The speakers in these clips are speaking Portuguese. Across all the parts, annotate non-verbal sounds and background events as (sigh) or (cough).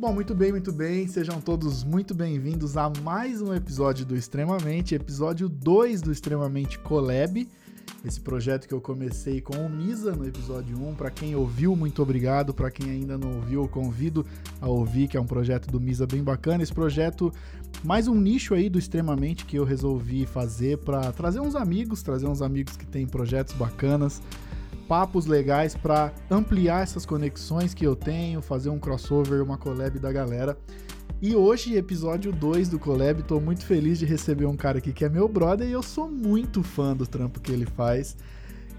Bom, muito bem, muito bem. Sejam todos muito bem-vindos a mais um episódio do Extremamente, episódio 2 do Extremamente Collab. Esse projeto que eu comecei com o Misa no episódio 1. Para quem ouviu, muito obrigado. Para quem ainda não ouviu, eu convido a ouvir, que é um projeto do Misa bem bacana. Esse projeto, mais um nicho aí do Extremamente que eu resolvi fazer para trazer uns amigos, trazer uns amigos que têm projetos bacanas papos legais para ampliar essas conexões que eu tenho, fazer um crossover, uma collab da galera. E hoje, episódio 2 do Collab, tô muito feliz de receber um cara aqui que é meu brother e eu sou muito fã do trampo que ele faz,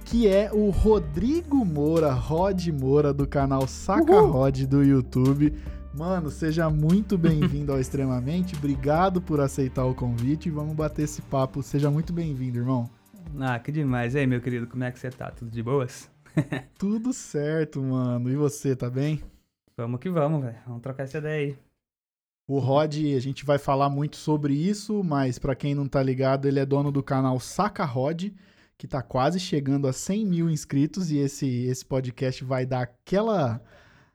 que é o Rodrigo Moura, Rod Moura, do canal Saca Uhul. Rod do YouTube. Mano, seja muito bem-vindo ao Extremamente, obrigado por aceitar o convite e vamos bater esse papo. Seja muito bem-vindo, irmão. Ah, que demais. E aí, meu querido, como é que você tá? Tudo de boas? (laughs) Tudo certo, mano. E você, tá bem? Vamos que vamos, velho. Vamos trocar essa ideia aí. O Rod, a gente vai falar muito sobre isso, mas para quem não tá ligado, ele é dono do canal Saca Rod, que tá quase chegando a 100 mil inscritos e esse, esse podcast vai dar aquela...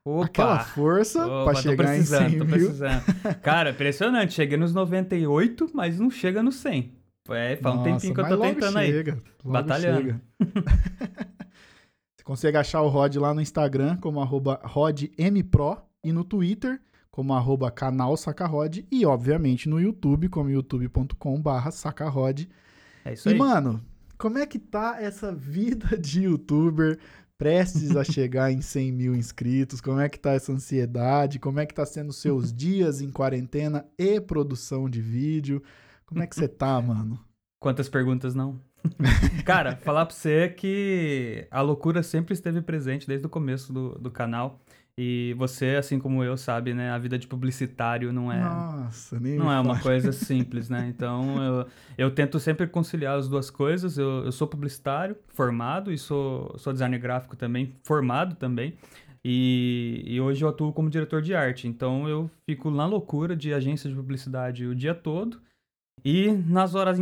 Opa. Aquela força Opa, pra chegar em 100 mil. Precisando. Cara, impressionante. Cheguei nos 98, mas não chega nos 100. É, faz um tempinho que eu tô tentando chega, aí. Batalhando. Chega. (laughs) Você consegue achar o Rod lá no Instagram como arroba RodMPro e no Twitter como arroba canal Sacarod e, obviamente, no YouTube como youtube.com barra Sacarod. É isso aí. E, mano, como é que tá essa vida de youtuber prestes a chegar em 100 mil inscritos? Como é que tá essa ansiedade? Como é que tá sendo seus (laughs) dias em quarentena e produção de vídeo? Como é que você tá, mano? Quantas perguntas não? (laughs) Cara, falar pra você que a loucura sempre esteve presente desde o começo do, do canal. E você, assim como eu, sabe, né? A vida de publicitário não é. Nossa, nem Não é uma coisa (laughs) simples, né? Então eu, eu tento sempre conciliar as duas coisas. Eu, eu sou publicitário formado e sou, sou designer gráfico também, formado também. E, e, hoje eu atuo como diretor de arte. Então eu fico na loucura de agência de publicidade o dia todo. E nas horas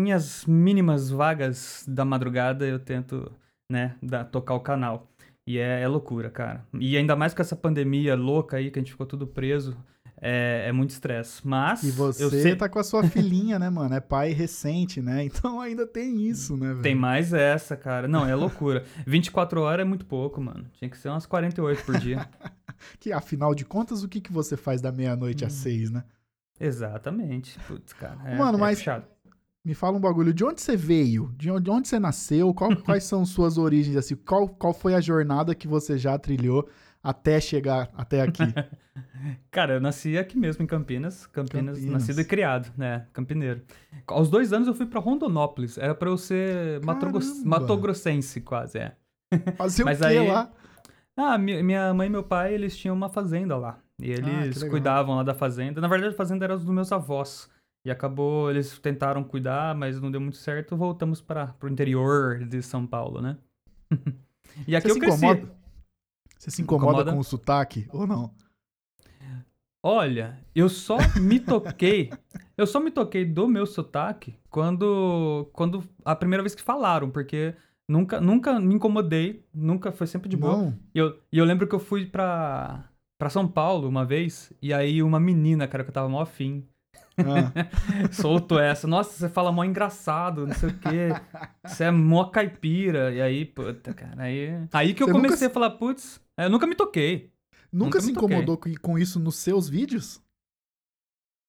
mínimas vagas da madrugada eu tento, né, da, tocar o canal. E é, é, loucura, cara. E ainda mais com essa pandemia louca aí, que a gente ficou tudo preso. É, é muito estresse. Mas. E você sei... tá com a sua filhinha, né, mano? É pai recente, né? (laughs) Então ainda tem isso, né, velho? Tem mais essa, cara. Não, é loucura. (laughs) 24 horas é muito pouco, mano. Tinha que ser umas 48 por dia. (laughs) que afinal de contas, o que, que você faz da meia-noite hum. às seis, né? Exatamente. Putz, cara. É, Mano, é mas. Puxado. Me fala um bagulho. De onde você veio? De onde, de onde você nasceu? Qual, (laughs) quais são suas origens? Assim, qual, qual foi a jornada que você já trilhou até chegar até aqui? (laughs) Cara, eu nasci aqui mesmo em Campinas. Campinas, Campinas. nascido e criado, né? Campineiro. Aos dois anos eu fui para Rondonópolis. Era para eu ser matogrossense, quase, é. Fazer (laughs) o quê aí... lá? Ah, minha mãe e meu pai, eles tinham uma fazenda lá. E ah, eles ah, cuidavam lá da fazenda. Na verdade, a fazenda era dos meus avós. E acabou, eles tentaram cuidar, mas não deu muito certo. Voltamos para o interior de São Paulo, né? (laughs) e aqui Você eu cresci. Incomoda? Você se incomoda, incomoda com o sotaque ou não? Olha, eu só me toquei. (laughs) eu só me toquei do meu sotaque quando, quando a primeira vez que falaram, porque nunca, nunca me incomodei, nunca foi sempre de boa. E eu, e eu lembro que eu fui pra pra São Paulo uma vez, e aí uma menina, cara, que eu tava mó afim. Ah. (laughs) Soltou essa. Nossa, você fala mó engraçado, não sei o quê. Você é mó caipira. E aí, puta, cara, aí. Aí que eu você comecei nunca... a falar, putz, eu nunca me toquei. Nunca, nunca se incomodou toquei. com isso nos seus vídeos?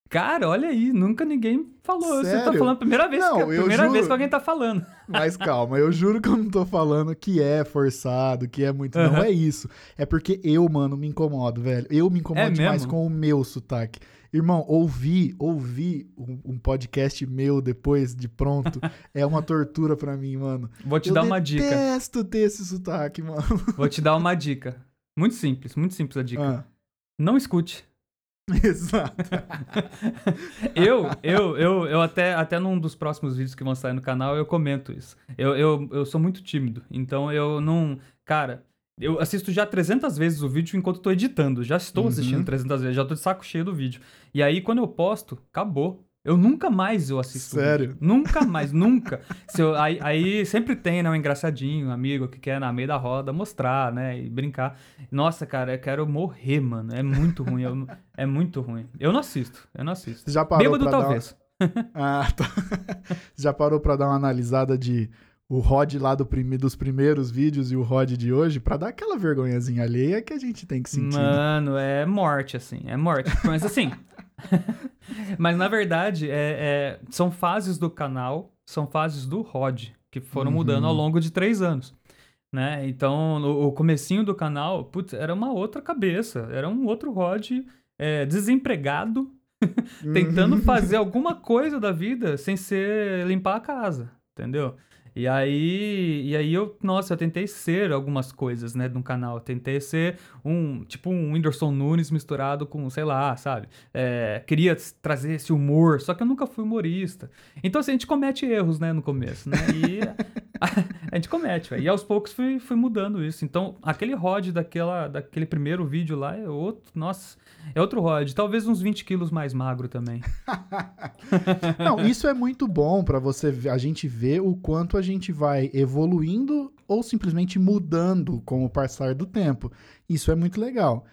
Cara, olha aí, nunca ninguém falou. Sério? Você tá falando a primeira vez, não, que, a primeira juro... vez que alguém tá falando. Mas calma, eu juro que eu não tô falando que é forçado, que é muito. Uhum. Não é isso. É porque eu, mano, me incomodo, velho. Eu me incomodo é demais mesmo? com o meu sotaque. Irmão, ouvir, ouvir um, um, podcast meu depois de pronto (laughs) é uma tortura para mim, mano. Vou te eu dar uma dica. Eu detesto ter esse sotaque, mano. Vou te dar uma (laughs) dica. Muito simples, muito simples a dica. Ah. Não escute. (laughs) Exato. eu, eu, eu, eu até, até num dos próximos vídeos que vão sair no canal, eu comento isso. Eu, eu, eu sou muito tímido, então eu não... Cara, eu assisto já 300 vezes o vídeo enquanto tô editando. Já estou uhum. assistindo 300 vezes, já tô de saco cheio do vídeo. E aí, quando eu posto, acabou. Eu nunca mais eu assisto. Sério? Vídeo. Nunca mais, nunca. (laughs) Se eu, aí, aí, sempre tem, né, um engraçadinho, um amigo que quer na meio da roda mostrar, né, e brincar. Nossa, cara, eu quero morrer, mano. É muito ruim. Eu, é muito ruim. Eu não assisto, eu não assisto. Já parou Bêbado, talvez. Dar... (laughs) ah, tá. (laughs) Já parou pra dar uma analisada de o Rod lá do prime... dos primeiros vídeos e o Rod de hoje, pra dar aquela vergonhazinha alheia que a gente tem que sentir. né? Mano, é morte, assim, é morte. Mas assim. (laughs) Mas na verdade, é, é, são fases do canal, são fases do Rod, que foram Uhum. mudando ao longo de três anos. Né? Então, no, o comecinho do canal, putz, era uma outra cabeça, era um outro Rod é, desempregado, (laughs) tentando Uhum. fazer alguma coisa da vida sem ser limpar a casa, entendeu? E aí, e aí eu, nossa, eu tentei ser algumas coisas, né, no canal. Eu tentei ser um, tipo um Whindersson Nunes misturado com, sei lá, sabe? É, queria trazer esse humor, só que eu nunca fui humorista. Então, assim, a gente comete erros, né, no começo, né? E (laughs) a, gente comete, velho. E aos poucos fui, fui mudando isso. Então, aquele Rod daquela, daquele primeiro vídeo lá é outro, nossa, é outro Rod. Talvez uns 20 quilos mais magro também. (laughs) Não, isso é muito bom pra você a gente ver o quanto a gente vai evoluindo ou simplesmente mudando com o passar do tempo. Isso é muito legal.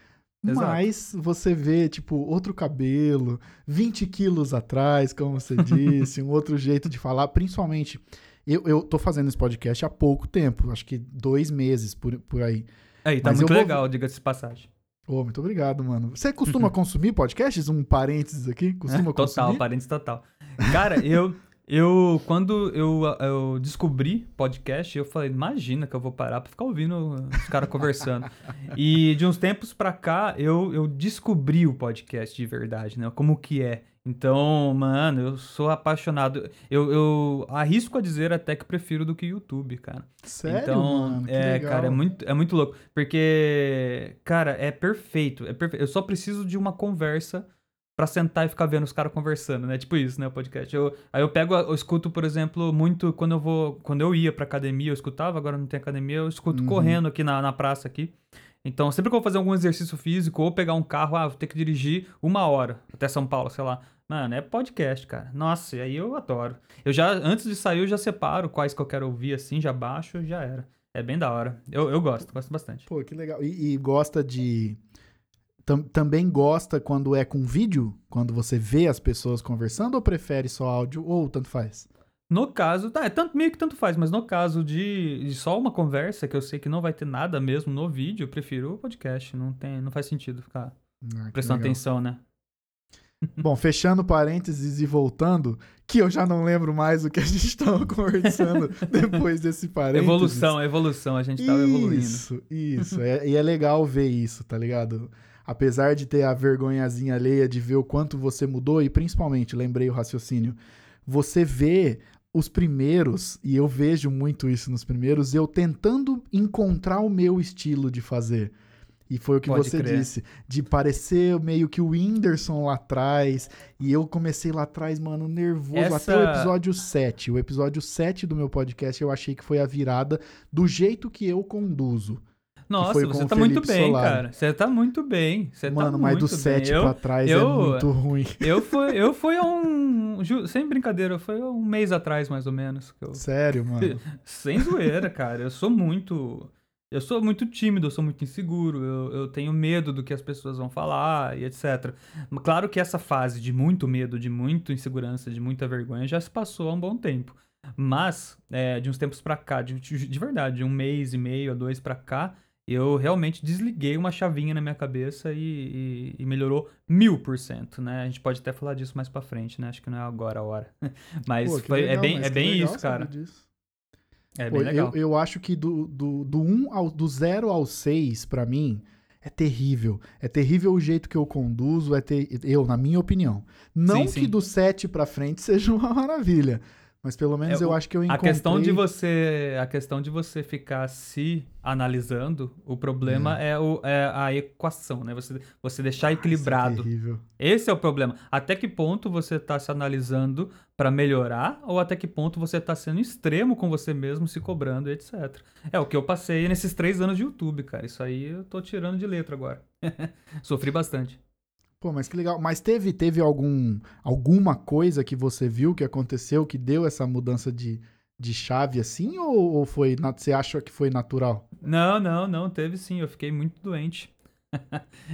Exato. Mas você vê, tipo, outro cabelo, 20 quilos atrás, como você disse, um outro jeito de falar, principalmente. Eu, eu tô fazendo esse podcast há pouco tempo, acho que dois meses por, por aí. Aí, tá Mas muito vou- legal, diga-se de passagem. Ô, muito obrigado, mano. Você costuma (laughs) consumir podcasts? Um parênteses aqui? Costuma (laughs) total, consumir? parentes total. Cara, eu, eu quando eu, eu descobri podcast, eu falei, imagina que eu vou parar pra ficar ouvindo os caras (laughs) conversando. E de uns tempos pra cá, eu, eu descobri o podcast de verdade, né? Como que é. Então, mano, eu sou apaixonado. Eu, eu arrisco a dizer até que prefiro do que YouTube, cara. Sério, então, mano? Que é, legal. cara, é muito, é muito louco. Porque, cara, é perfeito, é perfeito. Eu só preciso de uma conversa pra sentar e ficar vendo os caras conversando, né? Tipo isso, né, o podcast. Eu, aí eu pego, eu escuto, por exemplo, muito quando eu vou, quando eu ia pra academia, eu escutava, agora não tem academia, eu escuto Uhum. correndo aqui na, na praça aqui. Então, sempre que eu vou fazer algum exercício físico ou pegar um carro, ah, vou ter que dirigir uma hora até São Paulo, sei lá. Mano, é podcast, cara. Nossa, e aí eu adoro. Eu já, antes de sair, eu já separo quais que eu quero ouvir, assim, já baixo, já era. É bem da hora. Eu, eu gosto, gosto bastante. Pô, que legal. E, e gosta de. Tam- também gosta quando é com vídeo? Quando você vê as pessoas conversando ou prefere só áudio? Ou tanto faz? No caso, tá, é tanto, meio que tanto faz, mas no caso de, de só uma conversa, que eu sei que não vai ter nada mesmo no vídeo, eu prefiro o podcast. Não, tem, não faz sentido ficar Ah, prestando legal. atenção, né? (laughs) Bom, fechando parênteses e voltando, que eu já não lembro mais o que a gente (laughs) estava conversando (laughs) depois desse parênteses. Evolução, evolução, a gente tava evoluindo. Isso, isso. É- e é legal ver isso, tá ligado? Apesar de ter a vergonhazinha alheia de ver o quanto você mudou, e principalmente, lembrei o raciocínio, você vê os primeiros, e eu vejo muito isso nos primeiros, eu tentando encontrar o meu estilo de fazer. E foi o que Pode você crer. disse, de parecer meio que o Whindersson lá atrás. E eu comecei lá atrás, mano, nervoso. Até o Essa- episódio 7. O episódio 7 do meu podcast eu achei que foi a virada do jeito que eu conduzo. Nossa, foi você tá muito bem, Solari. cara. Você tá muito bem. Você Mano, tá mas do 7 bem. Eu, pra trás é eu- muito ruim. (laughs) eu fui, eu fui um. Sem brincadeira, foi um mês atrás, mais ou menos. Eu, Sério, mano. (laughs) sem zoeira, cara. Eu sou muito. Eu sou muito tímido, eu sou muito inseguro, eu, eu tenho medo do que as pessoas vão falar e etc. Claro que essa fase de muito medo, de muita insegurança, de muita vergonha já se passou há um bom tempo. Mas, é, de uns tempos pra cá, de, de de verdade, de um mês e meio a dois pra cá, eu realmente desliguei uma chavinha na minha cabeça e, e- e melhorou mil por cento, né? A gente pode até falar disso mais pra frente, né? Acho que não é agora a hora. (laughs) Mas Pô, foi- é legal, bem, mas é bem isso, cara. É Pô, bem legal. eu, eu acho que do, do, do, um ao, do 0 ao 6, pra mim, é terrível. É terrível o jeito que eu conduzo, é ter, eu, na minha opinião. Não Sim, que sim. do 7 pra frente (laughs) seja uma maravilha, mas pelo menos É, eu acho que eu A encontrei... questão de você, a questão de você ficar se analisando, o problema é, o, é a equação, né? Você, você deixar Isso é equilibrado. Esse é o problema. Até que ponto você tá se analisando pra melhorar ou até que ponto você tá sendo extremo com você mesmo, se cobrando, etc. É o que eu passei nesses três anos de YouTube, cara. Isso aí eu tô tirando de letra agora. (laughs) Sofri bastante. Pô, mas que legal. Mas teve, teve algum, alguma coisa que você viu que aconteceu que deu essa mudança de, de chave assim? Ou, ou foi, você acha que foi natural? Não, não, não, teve sim. Eu fiquei muito doente.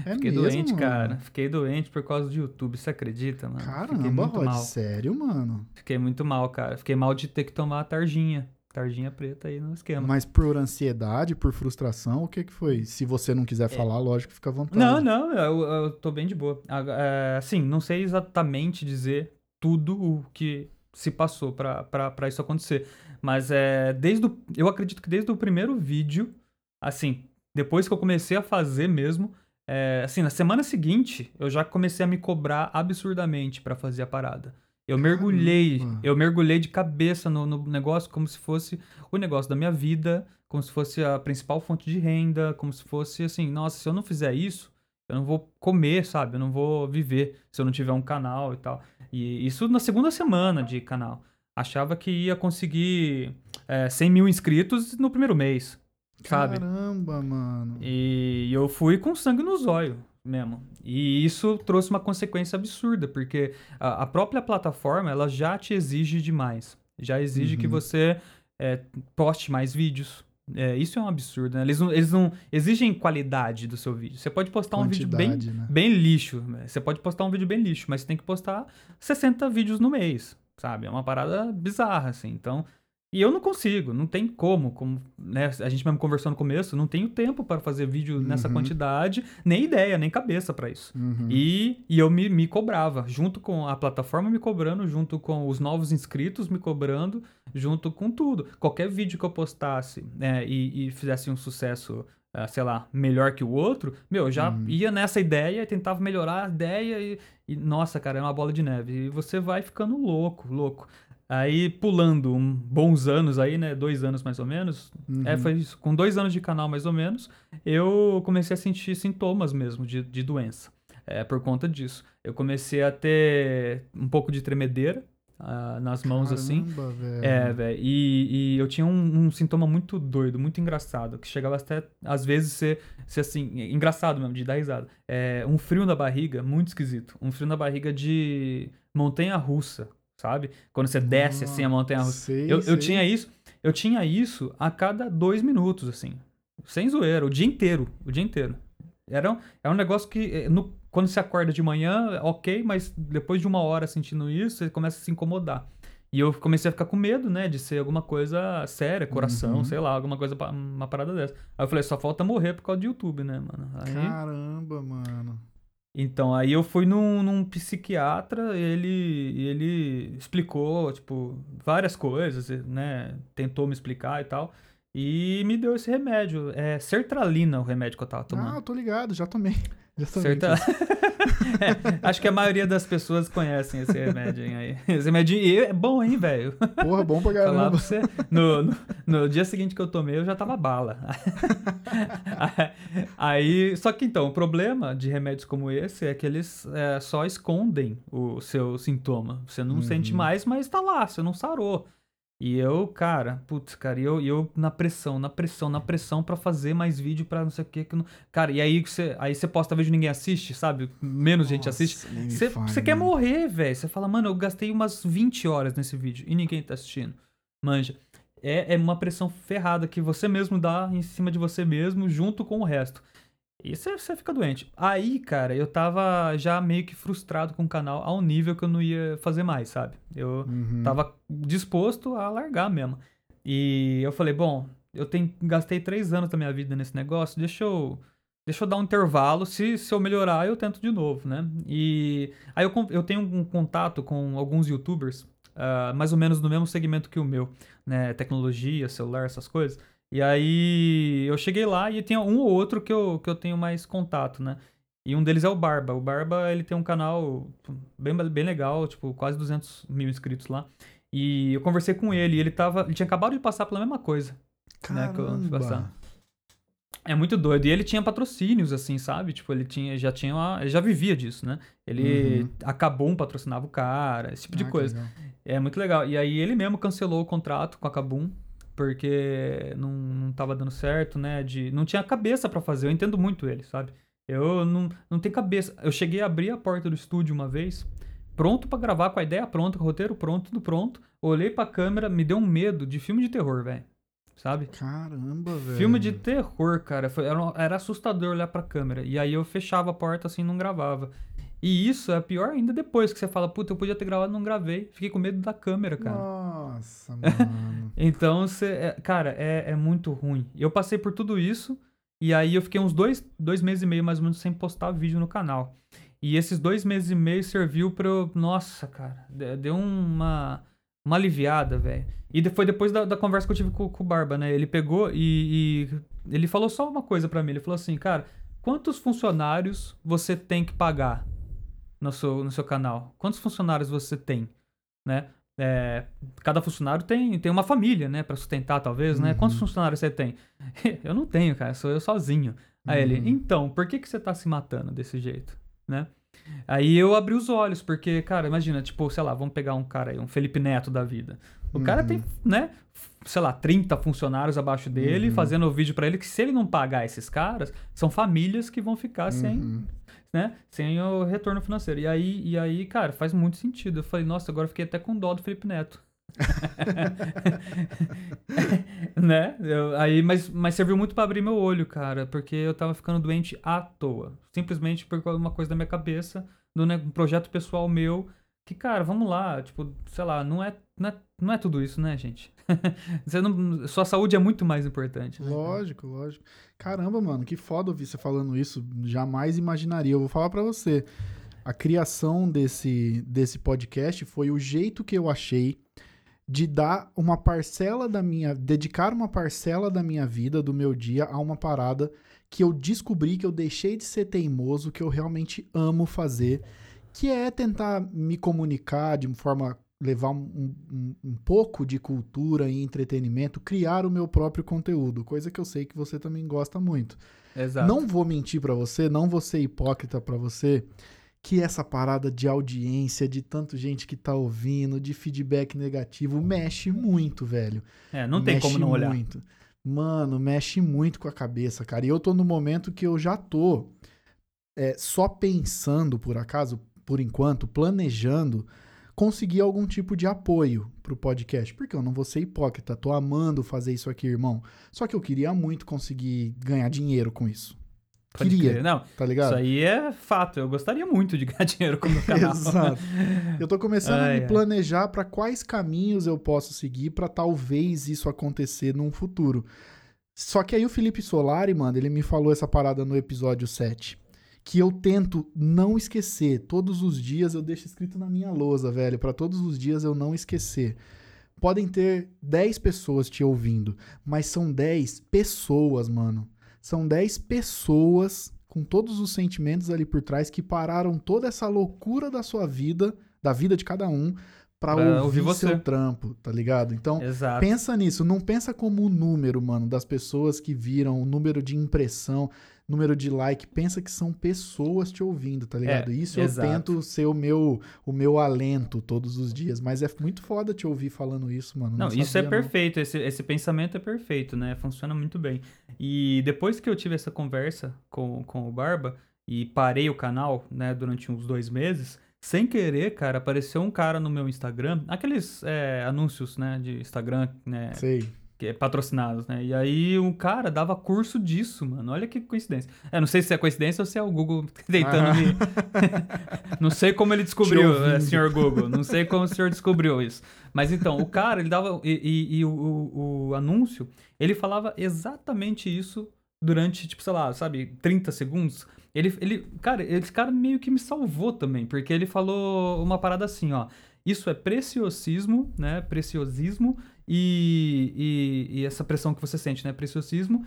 É (laughs) Fiquei mesmo, doente, mano? cara. Fiquei doente por causa do YouTube. Você acredita, mano? Caramba, Rod, sério, mano. Fiquei muito mal, cara. Fiquei mal de ter que tomar a tarjinha. Tarjinha preta aí no esquema. Mas por ansiedade, por frustração, o que que foi? Se você não quiser falar, lógico, fica à vontade. É. Não, não, eu, eu tô bem de boa. É, Assim, não sei exatamente dizer tudo o que se passou pra isso acontecer. Mas é, desde o, eu acredito que desde o primeiro vídeo, assim, depois que eu comecei a fazer mesmo, é, assim, na semana seguinte, eu já comecei a me cobrar absurdamente pra fazer a parada. Eu mergulhei, Caramba. eu mergulhei de cabeça no, no negócio como se fosse o negócio da minha vida, como se fosse a principal fonte de renda, como se fosse assim, nossa, se eu não fizer isso, eu não vou comer, sabe? Eu não vou viver se eu não tiver um canal e tal. E isso na segunda semana de canal. Achava que ia conseguir é, 100 mil inscritos no primeiro mês, sabe? Caramba, mano. E eu fui com sangue no zóio mesmo. E isso trouxe uma consequência absurda, porque a, a própria plataforma, ela já te exige demais. Já exige que Uhum. você é, poste mais vídeos. É, isso é um absurdo, né? Eles não, eles não exigem qualidade do seu vídeo. Você pode postar um vídeo bem, Quantidade, né? bem lixo. né? Você pode postar um vídeo bem lixo, mas você tem que postar 60 vídeos no mês, sabe? É uma parada bizarra, assim. Então, e eu não consigo, não tem como, como né? a gente mesmo conversou no começo, não tenho tempo para fazer vídeo nessa Uhum. quantidade, nem ideia, nem cabeça para isso. Uhum. E, e eu me, me cobrava, junto com a plataforma me cobrando, junto com os novos inscritos me cobrando, junto com tudo. Qualquer vídeo que eu postasse né, e, e fizesse um sucesso, ah, sei lá, melhor que o outro, meu, eu já Uhum. ia nessa ideia e tentava melhorar a ideia e, e, nossa, cara, é uma bola de neve. E você vai ficando louco, louco. Aí, pulando um, bons anos aí, né, dois anos mais ou menos, é, Uhum. foi isso. Com dois anos de canal, mais ou menos, eu comecei a sentir sintomas mesmo de, de doença. É, por conta disso. Eu comecei a ter um pouco de tremedeira ah, nas mãos, assim. Caramba, velho. É, velho. E, e eu tinha um, um sintoma muito doido, muito engraçado, que chegava até, às vezes, ser, ser assim, engraçado mesmo, de dar risada. É, um frio na barriga, muito esquisito. Um frio na barriga de montanha-russa, sabe? Quando você desce, assim, a montanha-russa. Sei, Eu, eu sei. tinha isso, eu tinha isso a cada dois minutos, assim. Sem zoeira, o dia inteiro. O dia inteiro. Era um, é um negócio que, eh, no- quando você acorda de manhã, ok, mas depois de uma hora sentindo isso, você começa a se incomodar. E eu comecei a ficar com medo, né, de ser alguma coisa séria, coração, Uhum. sei lá, alguma coisa, uma parada dessa. Aí eu falei, só falta morrer por causa do YouTube, né, mano? Aí, Caramba, mano. Então, aí eu fui num, num psiquiatra, ele, ele explicou, tipo, várias coisas, né? Tentou me explicar e tal. E me deu esse remédio. É sertralina o remédio que eu tava Ah, tomando. eu tô ligado, já tomei. Sertra... (laughs) É, acho que a maioria das pessoas conhecem esse remédio aí. Esse remédio é bom, hein, velho? Porra, bom pra Falar pra caramba. você. No, no, no dia seguinte que eu tomei, eu já tava bala. (laughs) Aí, só que então, o problema de remédios como esse é que eles é, só escondem o seu sintoma. Você não Uhum. sente mais, mas tá lá, você não sarou. E eu, cara, putz, cara, e eu, eu na pressão, na pressão, na pressão pra fazer mais vídeo pra não sei o que. que não... Cara, e aí você, aí você posta vídeo e ninguém assiste, sabe? Menos gente assiste. Nossa, nem me Você você quer morrer, velho. Você fala, mano, eu gastei umas 20 horas nesse vídeo e ninguém tá assistindo. Manja. É, é uma pressão ferrada que você mesmo dá em cima de você mesmo, junto com o resto. E você, você fica doente. Aí, cara, eu tava já meio que frustrado com o canal ao nível que eu não ia fazer mais, sabe? Eu Uhum. tava disposto a largar mesmo. E eu falei, bom, eu tenho, gastei três anos da minha vida nesse negócio, deixa eu, deixa eu dar um intervalo, se, se eu melhorar, eu tento de novo, né? E aí eu, eu tenho um contato com alguns youtubers, ah, mais ou menos no mesmo segmento que o meu, né? Tecnologia, celular, essas coisas. E aí eu cheguei lá e tinha um ou outro que eu, que eu tenho mais contato, né? E um deles é o Barba. O Barba, ele tem um canal bem, bem legal, tipo, quase 200 mil inscritos lá. E eu conversei com ele, e ele tava. Ele tinha acabado de passar pela mesma coisa. né, que eu- Caramba. passar. É muito doido. E ele tinha patrocínios, assim, sabe? Tipo, ele tinha, já tinha uma, ele já vivia disso, né? Ele Uhum. acabou um patrocinava o cara, esse tipo de Ah, que coisa. É muito legal. E aí ele mesmo cancelou o contrato com a Kabum, porque não, não tava dando certo, né? De, não tinha cabeça pra fazer. Eu entendo muito ele, sabe? Eu não, não tenho cabeça. Eu cheguei a abrir a porta do estúdio uma vez, pronto pra gravar, com a ideia pronta, com o roteiro pronto, tudo pronto. Olhei pra câmera, me deu um medo de filme de terror, velho. Sabe? Caramba, velho. Filme de terror, cara. Foi, era, era assustador olhar pra câmera. E aí eu fechava a porta assim não gravava. E isso é pior ainda depois que você fala, puta, eu podia ter gravado e não gravei. Fiquei com medo da câmera, cara. Nossa, (laughs) mano. Então, você, é, cara, é, é muito ruim. Eu passei por tudo isso. E aí eu fiquei uns dois, dois meses e meio mais ou menos sem postar vídeo no canal. E esses dois meses e meio serviu pra eu. Nossa, cara. de- Deu uma. Uma aliviada, velho. E foi depois da, da conversa que eu tive com, com o Barba, né? Ele pegou e, e ele falou só uma coisa pra mim. Ele falou assim, cara, quantos funcionários você tem que pagar no seu, no seu canal? Quantos funcionários você tem, né? É, cada funcionário tem, tem uma família, né? Pra sustentar, talvez, né? Uhum. Quantos funcionários você tem? (laughs) eu não tenho, cara. Sou eu sozinho. Aí ele, Uhum. então, por que, que você tá se matando desse jeito, né? Aí eu abri os olhos, porque, cara, imagina, tipo, sei lá, vamos pegar um cara aí, um Felipe Neto da vida. O cara Uhum. tem, né, f- sei lá, 30 funcionários abaixo dele, Uhum. fazendo o vídeo pra ele, que se ele não pagar esses caras, são famílias que vão ficar sem, Uhum. Né, sem o retorno financeiro. E aí, e aí, cara, faz muito sentido. Eu falei, nossa, agora fiquei até com dó do Felipe Neto. (laughs) né? Eu- aí, mas, mas serviu muito pra abrir meu olho, cara, porque eu tava ficando doente à toa. Simplesmente por uma coisa da minha cabeça, do né, um projeto pessoal meu, que, cara, vamos lá, tipo, sei lá, não é, não é, não é tudo isso, né, gente? (laughs) Você não, sua saúde é muito mais importante. Né? Lógico, lógico. Caramba, mano, que foda ouvir você falando isso. Jamais imaginaria. Eu vou falar pra você. A criação desse, desse podcast foi o jeito que eu achei de dar uma parcela da minha. dedicar uma parcela da minha vida, do meu dia, a uma parada que eu descobri que eu deixei de ser teimoso, que eu realmente amo fazer, que é tentar me comunicar de forma. levar um, um, um pouco de cultura e entretenimento, criar o meu próprio conteúdo, coisa que eu sei que você também gosta muito. Exato. Não vou mentir pra você, não vou ser hipócrita pra você, que essa parada de audiência, de tanto gente que tá ouvindo, de feedback negativo, mexe muito, velho. É, não tem Mexe como não olhar. Muito. Mano, mexe muito com a cabeça, cara. E eu tô no momento que eu já tô é, só pensando, por acaso, por enquanto, planejando conseguir algum tipo de apoio pro podcast. Porque eu não vou ser hipócrita, tô amando fazer isso aqui, irmão. Só que eu queria muito conseguir ganhar dinheiro com isso. Pode queria, crer. Não, tá ligado? isso aí é fato. Eu gostaria muito de ganhar (laughs) dinheiro com o meu canal. Exato. Eu tô começando a Ai, me ai. planejar pra quais caminhos eu posso seguir pra talvez isso acontecer num futuro. Só que aí o Felipe Solari, mano, ele me falou essa parada no episódio 7. Que eu tento não esquecer. Todos os dias eu deixo escrito na minha lousa, velho. Pra todos os dias eu não esquecer. Podem ter 10 pessoas te ouvindo, mas são 10 pessoas, mano. São 10 pessoas com todos os sentimentos ali por trás que pararam toda essa loucura da sua vida, da vida de cada um, pra, Pra ouvir, ouvir você. seu trampo, tá ligado? Então, Exato. pensa nisso, não pensa como o número, mano, das pessoas que viram, o número de impressão, número de like, pensa que são pessoas te ouvindo, tá ligado? É, Isso exato. eu tento ser o meu o meu alento todos os dias, mas é muito foda te ouvir falando isso, mano. Não, isso é sabia, não. perfeito. Esse, esse pensamento é perfeito, né? Funciona muito bem. E depois que eu tive essa conversa com, com o Barba e parei o canal, né, durante uns dois meses, sem querer, cara, apareceu um cara no meu Instagram, aqueles é, anúncios, né, de Instagram, né, Sei. Que é patrocinados, né? E aí um cara dava curso disso, mano. Olha que coincidência. É, não sei se é coincidência ou se é o Google (laughs) tentando Ah. me. (laughs) não sei como ele descobriu, é, senhor Google. Não sei como o senhor descobriu isso. Mas então, o cara, ele dava. E, e- e o, o- o anúncio, ele falava exatamente isso durante, tipo, sei lá, sabe, 30 segundos. Ele, ele, cara, esse cara meio que me salvou também, porque ele falou uma parada assim, ó. Isso é preciosismo, né? Preciosismo e, e, e essa pressão que você sente, né? Preciosismo.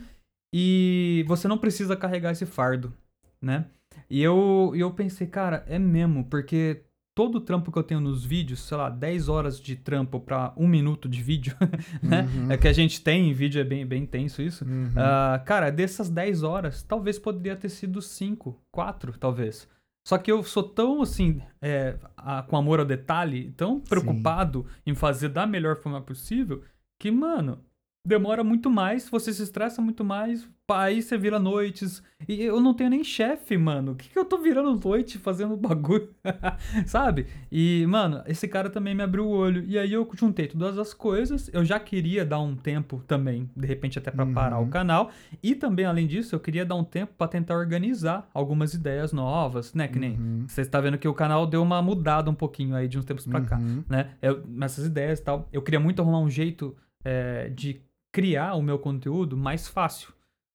E você não precisa carregar esse fardo, né? E eu, eu pensei, cara, é mesmo, porque todo o trampo que eu tenho nos vídeos, sei lá, 10 horas de trampo pra um minuto de vídeo, (laughs) né? Uhum. É que a gente tem em vídeo, é bem, bem intenso isso. Uhum. Ah, cara, dessas 10 horas, talvez poderia ter sido 5, 4, talvez. Só que eu sou tão, assim, é, a- com amor ao detalhe, tão preocupado em fazer da melhor forma possível, que, mano, demora muito mais, você se estressa muito mais, aí você vira noites. E eu não tenho nem chefe, mano. O que, que eu tô virando noite fazendo bagulho? (laughs) Sabe? E, mano, esse cara também me abriu o olho. E aí eu juntei todas as coisas. Eu já queria dar um tempo também, de repente até para uhum. parar o canal. E também, além disso, eu queria dar um tempo para tentar organizar algumas ideias novas, né? Que nem uhum. você está vendo que o canal deu uma mudada um pouquinho aí de uns tempos para uhum. cá, né? Eu, nessas ideias e tal. Eu queria muito arrumar um jeito é, de criar o meu conteúdo mais fácil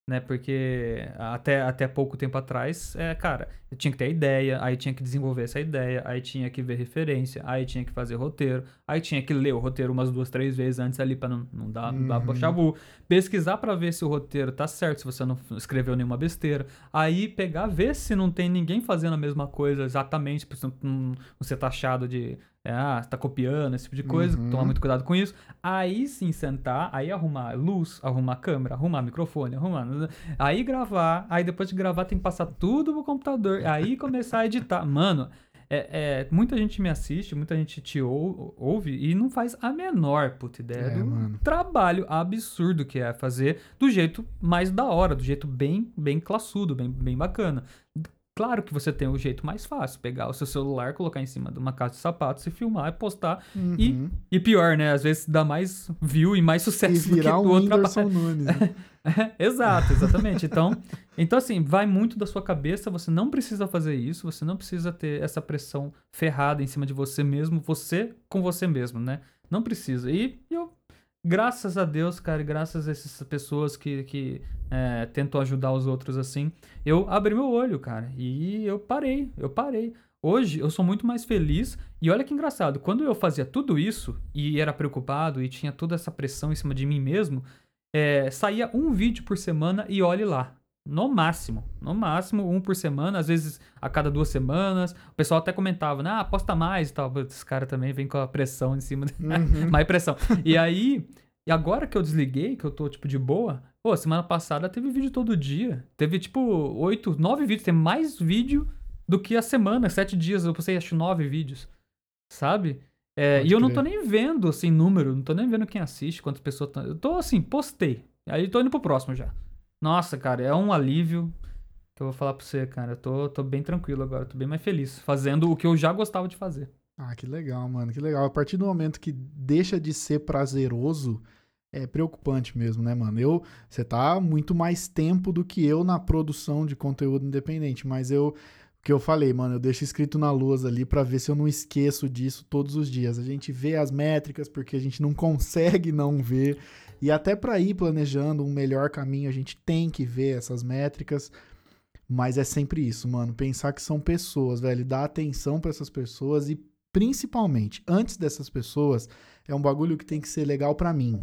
né? Porque até, até pouco tempo atrás, é, cara, eu tinha que ter a ideia, aí tinha que desenvolver essa ideia, aí tinha que ver referência, aí tinha que fazer roteiro, aí tinha que ler o roteiro umas duas, três vezes antes ali para não, não dar, uhum. dar chabu. Pesquisar para ver se o roteiro tá certo, se você não escreveu nenhuma besteira. Aí pegar, ver se não tem ninguém fazendo a mesma coisa exatamente, pra não, não ser taxado de é, ah, tá copiando, esse tipo de coisa, uhum. tomar muito cuidado com isso. Aí sim sentar, aí arrumar luz, arrumar câmera, arrumar microfone, arrumar. Aí gravar, aí depois de gravar tem que passar tudo pro computador, aí começar a editar. Mano, é, é, muita gente me assiste, muita gente te ou, ouve e não faz a menor puta ideia é, do mano. trabalho absurdo que é fazer do jeito mais da hora, do jeito bem, bem classudo, bem, bem bacana. Claro que você tem o jeito mais fácil, pegar o seu celular, colocar em cima de uma caixa de sapatos e filmar e postar. Uhum. E, e pior, né? Às vezes dá mais view e mais sucesso e do que um outro Whindersson Nunes. Né? (laughs) Exato, exatamente. Então, então, assim, vai muito da sua cabeça, você não precisa fazer isso, você não precisa ter essa pressão ferrada em cima de você mesmo, você com você mesmo, né? Não precisa. E eu graças a Deus, cara, graças a essas pessoas que, que é, tentam ajudar os outros assim, eu abri meu olho, cara, e eu parei, eu parei. Hoje eu sou muito mais feliz e olha que engraçado, quando eu fazia tudo isso e era preocupado e tinha toda essa pressão em cima de mim mesmo, é, saía um vídeo por semana e olhe lá. No máximo, no máximo, um por semana, às vezes a cada duas semanas. O pessoal até comentava, né? Ah, posta mais e tal. Esse cara também vem com a pressão em cima. Uhum. (laughs) mais pressão. E aí, e agora que eu desliguei, que eu tô, tipo, de boa, pô, semana passada teve vídeo todo dia. Teve, tipo, oito, nove vídeos. Tem mais vídeo do que a semana. Sete dias eu postei, acho, nove vídeos. Sabe? É, e eu não tô nem vendo, assim, número. Não tô nem vendo quem assiste, quantas pessoas... Tão... Eu tô, assim, postei. Aí tô indo pro próximo já. Nossa, cara, é um alívio que eu vou falar pra você, cara. Eu tô, tô bem tranquilo agora, tô bem mais feliz. Fazendo o que eu já gostava de fazer. Ah, que legal, mano, que legal. A partir do momento que deixa de ser prazeroso, é preocupante mesmo, né, mano? Eu, você tá muito mais tempo do que eu na produção de conteúdo independente, mas eu, o que eu falei, mano, eu deixo escrito na luz ali para ver se eu não esqueço disso todos os dias. A gente vê as métricas porque a gente não (laughs) consegue não ver. E até para ir planejando um melhor caminho, a gente tem que ver essas métricas. Mas é sempre isso, mano. Pensar que são pessoas, velho. Dar atenção para essas pessoas e, principalmente, antes dessas pessoas, é um bagulho que tem que ser legal para mim.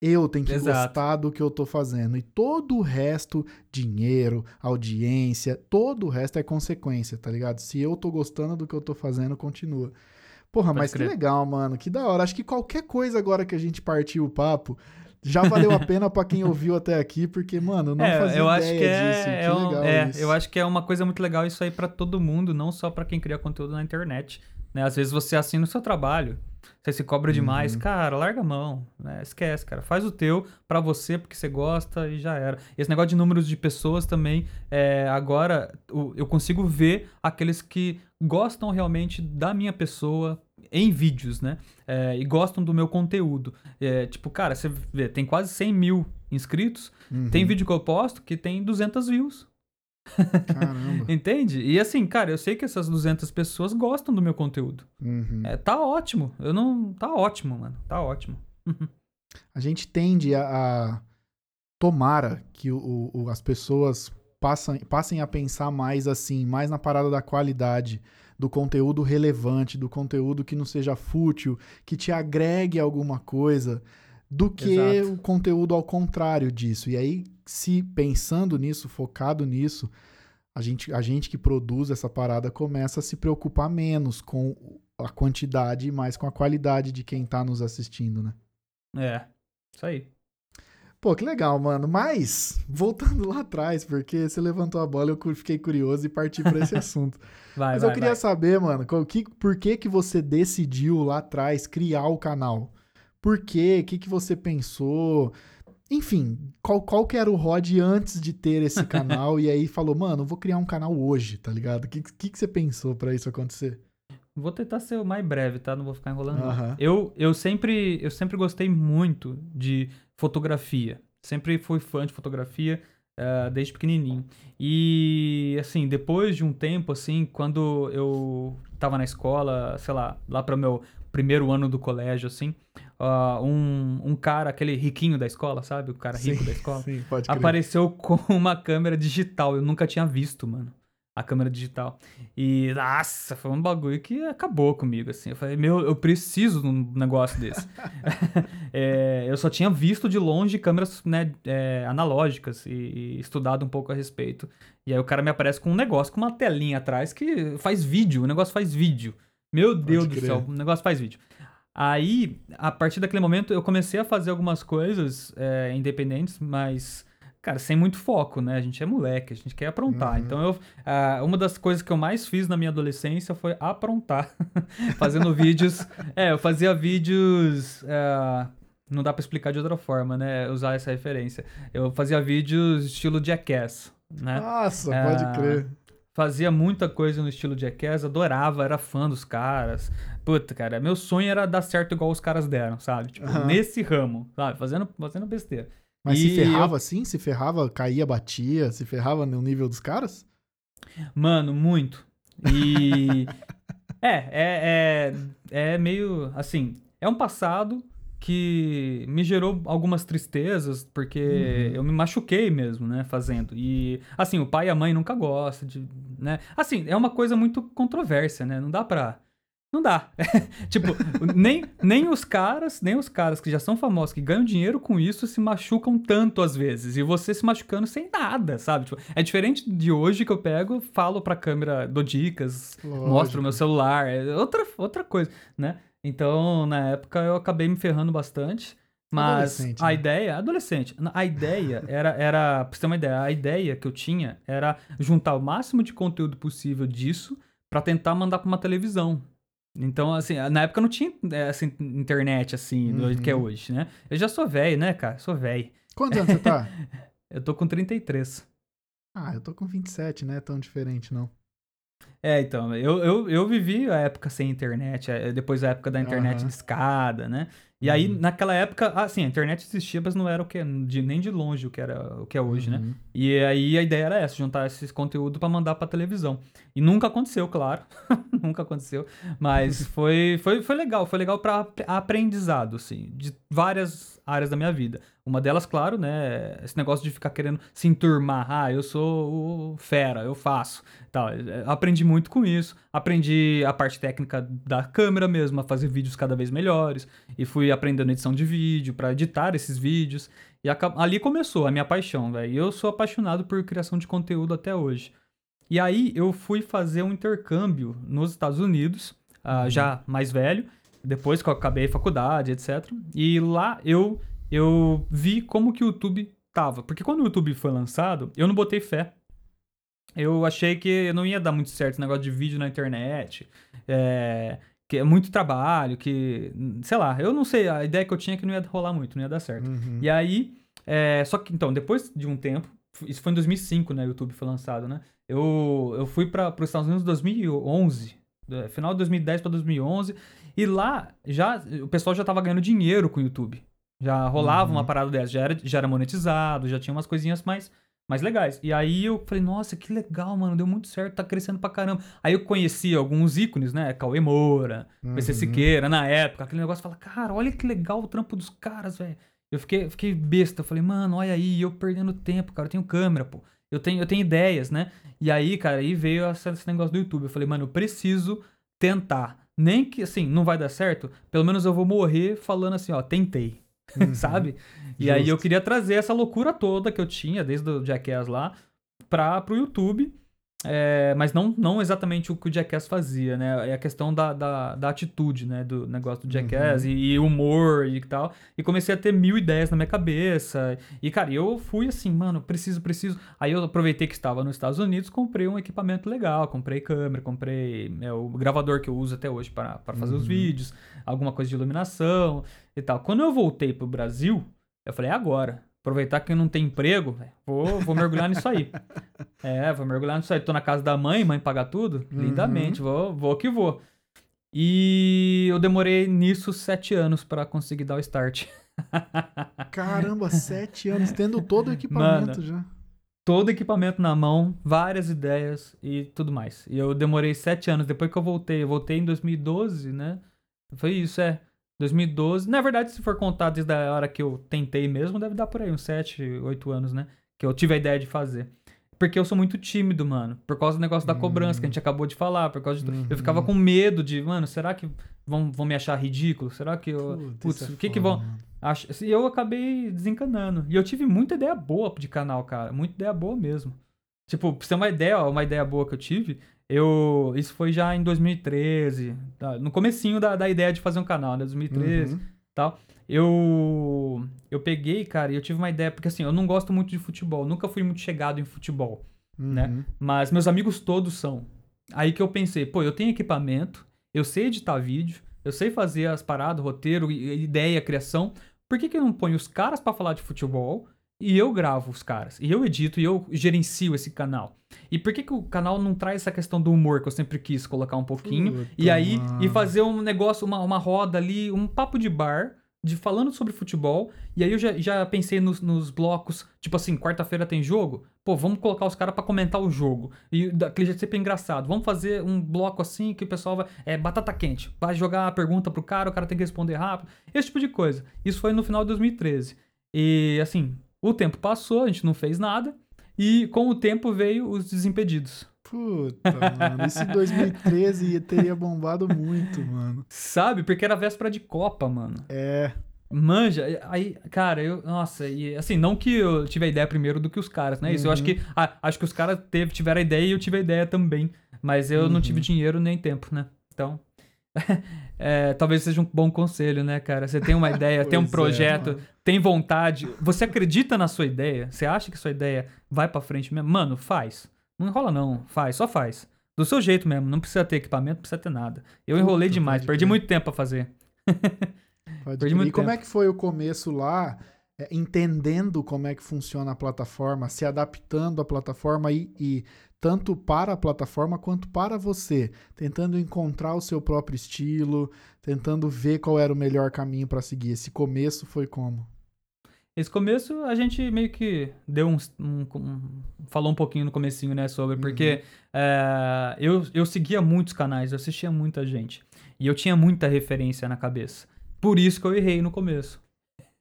Eu tenho que Exato. gostar do que eu tô fazendo. E todo o resto, dinheiro, audiência, todo o resto é consequência, tá ligado? Se eu tô gostando do que eu tô fazendo, continua. Porra, Pode mas crer. que legal, mano. Que da hora. Acho que qualquer coisa agora que a gente partiu o papo já valeu a pena para quem ouviu até aqui, porque, mano, não é, fazia eu acho que é, disso. É, que legal é, isso. Eu acho que é uma coisa muito legal isso aí para todo mundo, não só para quem cria conteúdo na internet. Né? Às vezes você assina o seu trabalho, você se cobra demais, uhum. cara, larga a mão, né? Esquece, cara. Faz o teu para você porque você gosta e já era. Esse negócio de números de pessoas também, é, agora eu consigo ver aqueles que gostam realmente da minha pessoa em vídeos, né? É, e gostam do meu conteúdo. É, tipo, cara, você vê, tem quase 100 mil inscritos. Uhum. Tem vídeo que eu posto que tem 200 views. Caramba. (laughs) Entende? E assim, cara, eu sei que essas 200 pessoas gostam do meu conteúdo. Uhum. É, tá ótimo. Eu não. Tá ótimo, mano. Tá ótimo. a gente tende a. a... Tomara que o, o, as pessoas passem, passem a pensar mais assim, mais na parada da qualidade, do conteúdo relevante, do conteúdo que não seja fútil, que te agregue alguma coisa, do que Exato. o conteúdo ao contrário disso. E aí se pensando nisso, focado nisso, a gente, a gente que produz essa parada começa a se preocupar menos com a quantidade e mais com a qualidade de quem tá nos assistindo, né? É, isso aí. Pô, que legal, mano. Mas, voltando lá atrás, porque você levantou a bola, eu fiquei curioso e parti para esse (laughs) assunto. vai, Mas vai, eu queria vai. saber, mano, que, por que, que você decidiu lá atrás criar o canal? Por quê? O que, que você pensou? Enfim, qual, qual que era o Rod antes de ter esse (laughs) canal? e aí falou, mano, vou criar um canal hoje, tá ligado? O que, que, que você pensou para isso acontecer? Vou tentar ser o mais breve, tá? Não vou ficar enrolando. Aham. Eu, eu, sempre, eu sempre gostei muito de fotografia. Sempre fui fã de fotografia eh, desde pequenininho. E, assim, depois de um tempo, assim, quando eu tava na escola, sei lá, lá para o meu primeiro ano do colégio, assim, ah, um, um cara, aquele riquinho da escola, sabe? O cara rico Sim, da escola. Sim, pode crer. Apareceu com uma câmera digital. Eu nunca tinha visto, mano. A câmera digital. E, nossa, foi um bagulho que acabou comigo, assim. Eu falei, meu, eu preciso de um negócio desse. (laughs) É, eu só tinha visto de longe câmeras né, é, analógicas e, e estudado um pouco a respeito. E aí o cara me aparece com um negócio, com uma telinha atrás que faz vídeo. O negócio faz vídeo. Meu Deus do céu, o negócio faz vídeo. Aí, a partir daquele momento, eu comecei a fazer algumas coisas é, independentes, mas, cara, sem muito foco, né? A gente é moleque, a gente quer aprontar. Uhum. Então, eu, ah, uma das coisas que eu mais fiz na minha adolescência foi aprontar, (laughs) fazendo vídeos. É, eu fazia vídeos. ah, não dá pra explicar de outra forma, né? Usar essa referência. Eu fazia vídeos estilo Jackass, né? Nossa, É, pode crer. Fazia muita coisa no estilo Jackass, adorava, era fã dos caras. Puta, cara, meu sonho era dar certo igual os caras deram, sabe? Tipo, Aham. nesse ramo, sabe? Fazendo, fazendo besteira. Mas E se ferrava assim? Se ferrava, caía, batia? Se ferrava no nível dos caras? Mano, muito. E. (laughs) é, é, é, é meio. Assim, é um passado que me gerou algumas tristezas, porque Uhum. eu me machuquei mesmo, né, fazendo. E, assim, o pai e a mãe nunca gostam de, né? Assim, é uma coisa muito controvérsia, né? Não dá pra... Não dá. (laughs) tipo, nem, nem os caras, nem os caras que já são famosos, que ganham dinheiro com isso, se machucam tanto às vezes. E você se machucando sem nada, sabe? Tipo, é diferente de hoje que eu pego, falo pra câmera, dou dicas, mostro Lógico. o meu celular, é outra, outra coisa, né? Então, na época, eu acabei me ferrando bastante. Mas Adolescente, a né? ideia, adolescente, a ideia (laughs) era, era, pra você ter uma ideia, a ideia que eu tinha era juntar o máximo de conteúdo possível disso pra tentar mandar pra uma televisão. Então, assim, na época não tinha é, assim, internet assim, do jeito que é Uhum. hoje, né? Eu já sou velho, né, cara? Sou velho. Quantos anos você tá? (laughs) Eu tô com 33. Ah, eu tô com 27, né? Tão diferente, não. É, então, eu, eu, eu vivi a época sem internet, é, depois a época da internet de escada, né? E aí, Uhum. naquela época, assim, a internet existia, mas não era o que é, de, nem de longe o que era o que é hoje, né? Uhum. E aí a ideia era essa, juntar esse conteúdo pra mandar pra televisão. E nunca aconteceu, claro. (laughs) nunca aconteceu. Mas (laughs) foi, foi, foi legal, foi legal pra ap- aprendizado, assim, de várias áreas da minha vida. Uma delas, claro, né, esse negócio de ficar querendo se enturmar. Ah, eu sou o fera, eu faço. Tal. Eh, Aprendi muito com isso. Aprendi a parte técnica da câmera mesmo, a fazer vídeos cada vez melhores. E fui aprendendo edição de vídeo pra editar esses vídeos. E ali começou a minha paixão, velho. E eu sou apaixonado por criação de conteúdo até hoje. E aí eu fui fazer um intercâmbio nos Estados Unidos, ah, já mais velho, depois que eu acabei a faculdade, etc. E lá eu, eu vi como que o YouTube tava. Porque quando o YouTube foi lançado, eu não botei fé. Eu achei que não ia dar muito certo esse negócio de vídeo na internet. É, que é muito trabalho, que. Sei lá, eu não sei, a ideia que eu tinha é que não ia rolar muito, não ia dar certo. Uhum. E aí, é, só que então, depois de um tempo, isso foi em 2005, né? O YouTube foi lançado, né? Eu, eu fui para os Estados Unidos em 2011, é, final de 2010 para 2011, e lá já o pessoal já tava ganhando dinheiro com o YouTube. Já rolava Uhum. uma parada dessa, já era, já era monetizado, já tinha umas coisinhas mais, mais legais. E aí eu falei, nossa, que legal, mano, deu muito certo, tá crescendo pra caramba. Aí eu conheci alguns ícones, né? Cauê Moura, PC Uhum. Siqueira, na época, aquele negócio, fala, cara, olha que legal o trampo dos caras, velho. Eu fiquei, fiquei besta, eu falei, mano, olha aí, eu perdendo tempo, cara, eu tenho câmera, pô. Eu tenho, eu tenho ideias, né? E aí, cara, aí veio essa- esse negócio do YouTube. Eu falei, mano, eu preciso tentar. Nem que, assim, não vai dar certo, pelo menos eu vou morrer falando assim, ó, tentei, Uhum. (laughs) sabe? E aí eu Justo. queria trazer essa loucura toda que eu tinha, desde o Jackass lá, pra, pro YouTube. É, mas não, não exatamente o que o Jackass fazia, né? É a questão da, da, da atitude, né? Do negócio do Jackass Uhum. e, e humor e tal. E comecei a ter mil ideias na minha cabeça. E, cara, eu fui assim, mano, preciso, preciso. Aí eu aproveitei que estava nos Estados Unidos, comprei um equipamento legal. Comprei câmera, comprei é, o gravador que eu uso até hoje para para fazer os Uhum. vídeos, alguma coisa de iluminação e tal. Quando eu voltei pro Brasil, eu falei, é agora. Aproveitar que não tem emprego, vou, vou mergulhar nisso aí. (laughs) É, vou mergulhar nisso aí. Tô na casa da mãe, mãe paga tudo. Uhum. Lindamente, vou, vou que vou. E eu demorei nisso sete anos pra conseguir dar o start. (laughs) Caramba, sete anos, tendo todo o equipamento Mano. já. Todo equipamento na mão, várias ideias e tudo mais. E eu demorei sete anos. Depois que eu voltei, eu voltei em 2012, né? Foi isso, é. 2012. Na verdade, se for contar desde a hora que eu tentei mesmo, deve dar por aí uns 7, 8 anos, né? Que eu tive a ideia de fazer. Porque eu sou muito tímido, mano. Por causa do negócio da cobrança que a gente acabou de falar. Por causa de... Uhum. Eu ficava com medo de, mano, será que vão, vão me achar ridículo? Será que eu. Putz, é o que que vão. mano. Acho... assim, Eu acabei desencanando. E eu tive muita ideia boa de canal, cara. Muita ideia boa mesmo. Tipo, pra você ter uma ideia, ó, uma ideia boa que eu tive, eu. Isso foi já em 2013. tá? No comecinho da, da ideia de fazer um canal, né? 2013 Uhum. tal. Eu. Eu peguei, cara, e eu tive uma ideia, porque assim, eu não gosto muito de futebol. Nunca fui muito chegado em futebol. né? Uhum. Mas meus amigos todos são. Aí que eu pensei, pô, eu tenho equipamento, eu sei editar vídeo, eu sei fazer as paradas, roteiro, ideia, criação. Por que, que eu não ponho os caras pra falar de futebol e eu gravo os caras? E eu edito e eu gerencio esse canal? E por que, que o canal não traz essa questão do humor que eu sempre quis colocar um pouquinho? Puta, e aí, mano. e fazer um negócio, uma, uma roda ali, um papo de bar, de falando sobre futebol. E aí eu já, já pensei nos, nos blocos, tipo assim, quarta-feira tem jogo. Pô, vamos colocar os caras pra comentar o jogo. E daquele jeito sempre engraçado. Vamos fazer um bloco assim que o pessoal vai. É batata quente. Vai jogar a pergunta pro cara, o cara tem que responder rápido. Esse tipo de coisa. Isso foi no final de 2013. E assim, o tempo passou, a gente não fez nada. E com o tempo veio os Desimpedidos. Puta, mano. Isso em 2013 teria bombado muito, mano. Sabe? Porque era véspera de Copa, mano. É. Manja, aí, cara, eu. Nossa, e assim, não que eu tive a ideia primeiro do que os caras, né? Isso, eu acho que. ah, acho que os caras teve, tiveram a ideia e eu tive a ideia também. Mas eu não Uhum. tive dinheiro nem tempo, né? Então. (laughs) é, talvez seja um bom conselho, né, cara? Você tem uma ideia, tem um (laughs) é, projeto, mano. tem vontade, você acredita na sua ideia, você acha que sua ideia vai pra frente mesmo? Mano, faz. Não enrola, não. Faz, só faz. Do seu jeito mesmo, não precisa ter equipamento, não precisa ter nada. Eu Puta, enrolei demais, perdi crer. muito tempo pra fazer. (laughs) Perdi muito E como tempo. é que foi o começo lá, é, entendendo como é que funciona a plataforma, se adaptando à plataforma e, e tanto para a plataforma quanto para você, tentando encontrar o seu próprio estilo, tentando ver qual era o melhor caminho para seguir. Esse começo foi como? Esse começo a gente meio que deu uns, um, um- falou um pouquinho no comecinho, né, sobre, porque é, eu, eu seguia muitos canais, eu assistia muita gente, e eu tinha muita referência na cabeça. Por isso que eu errei no começo.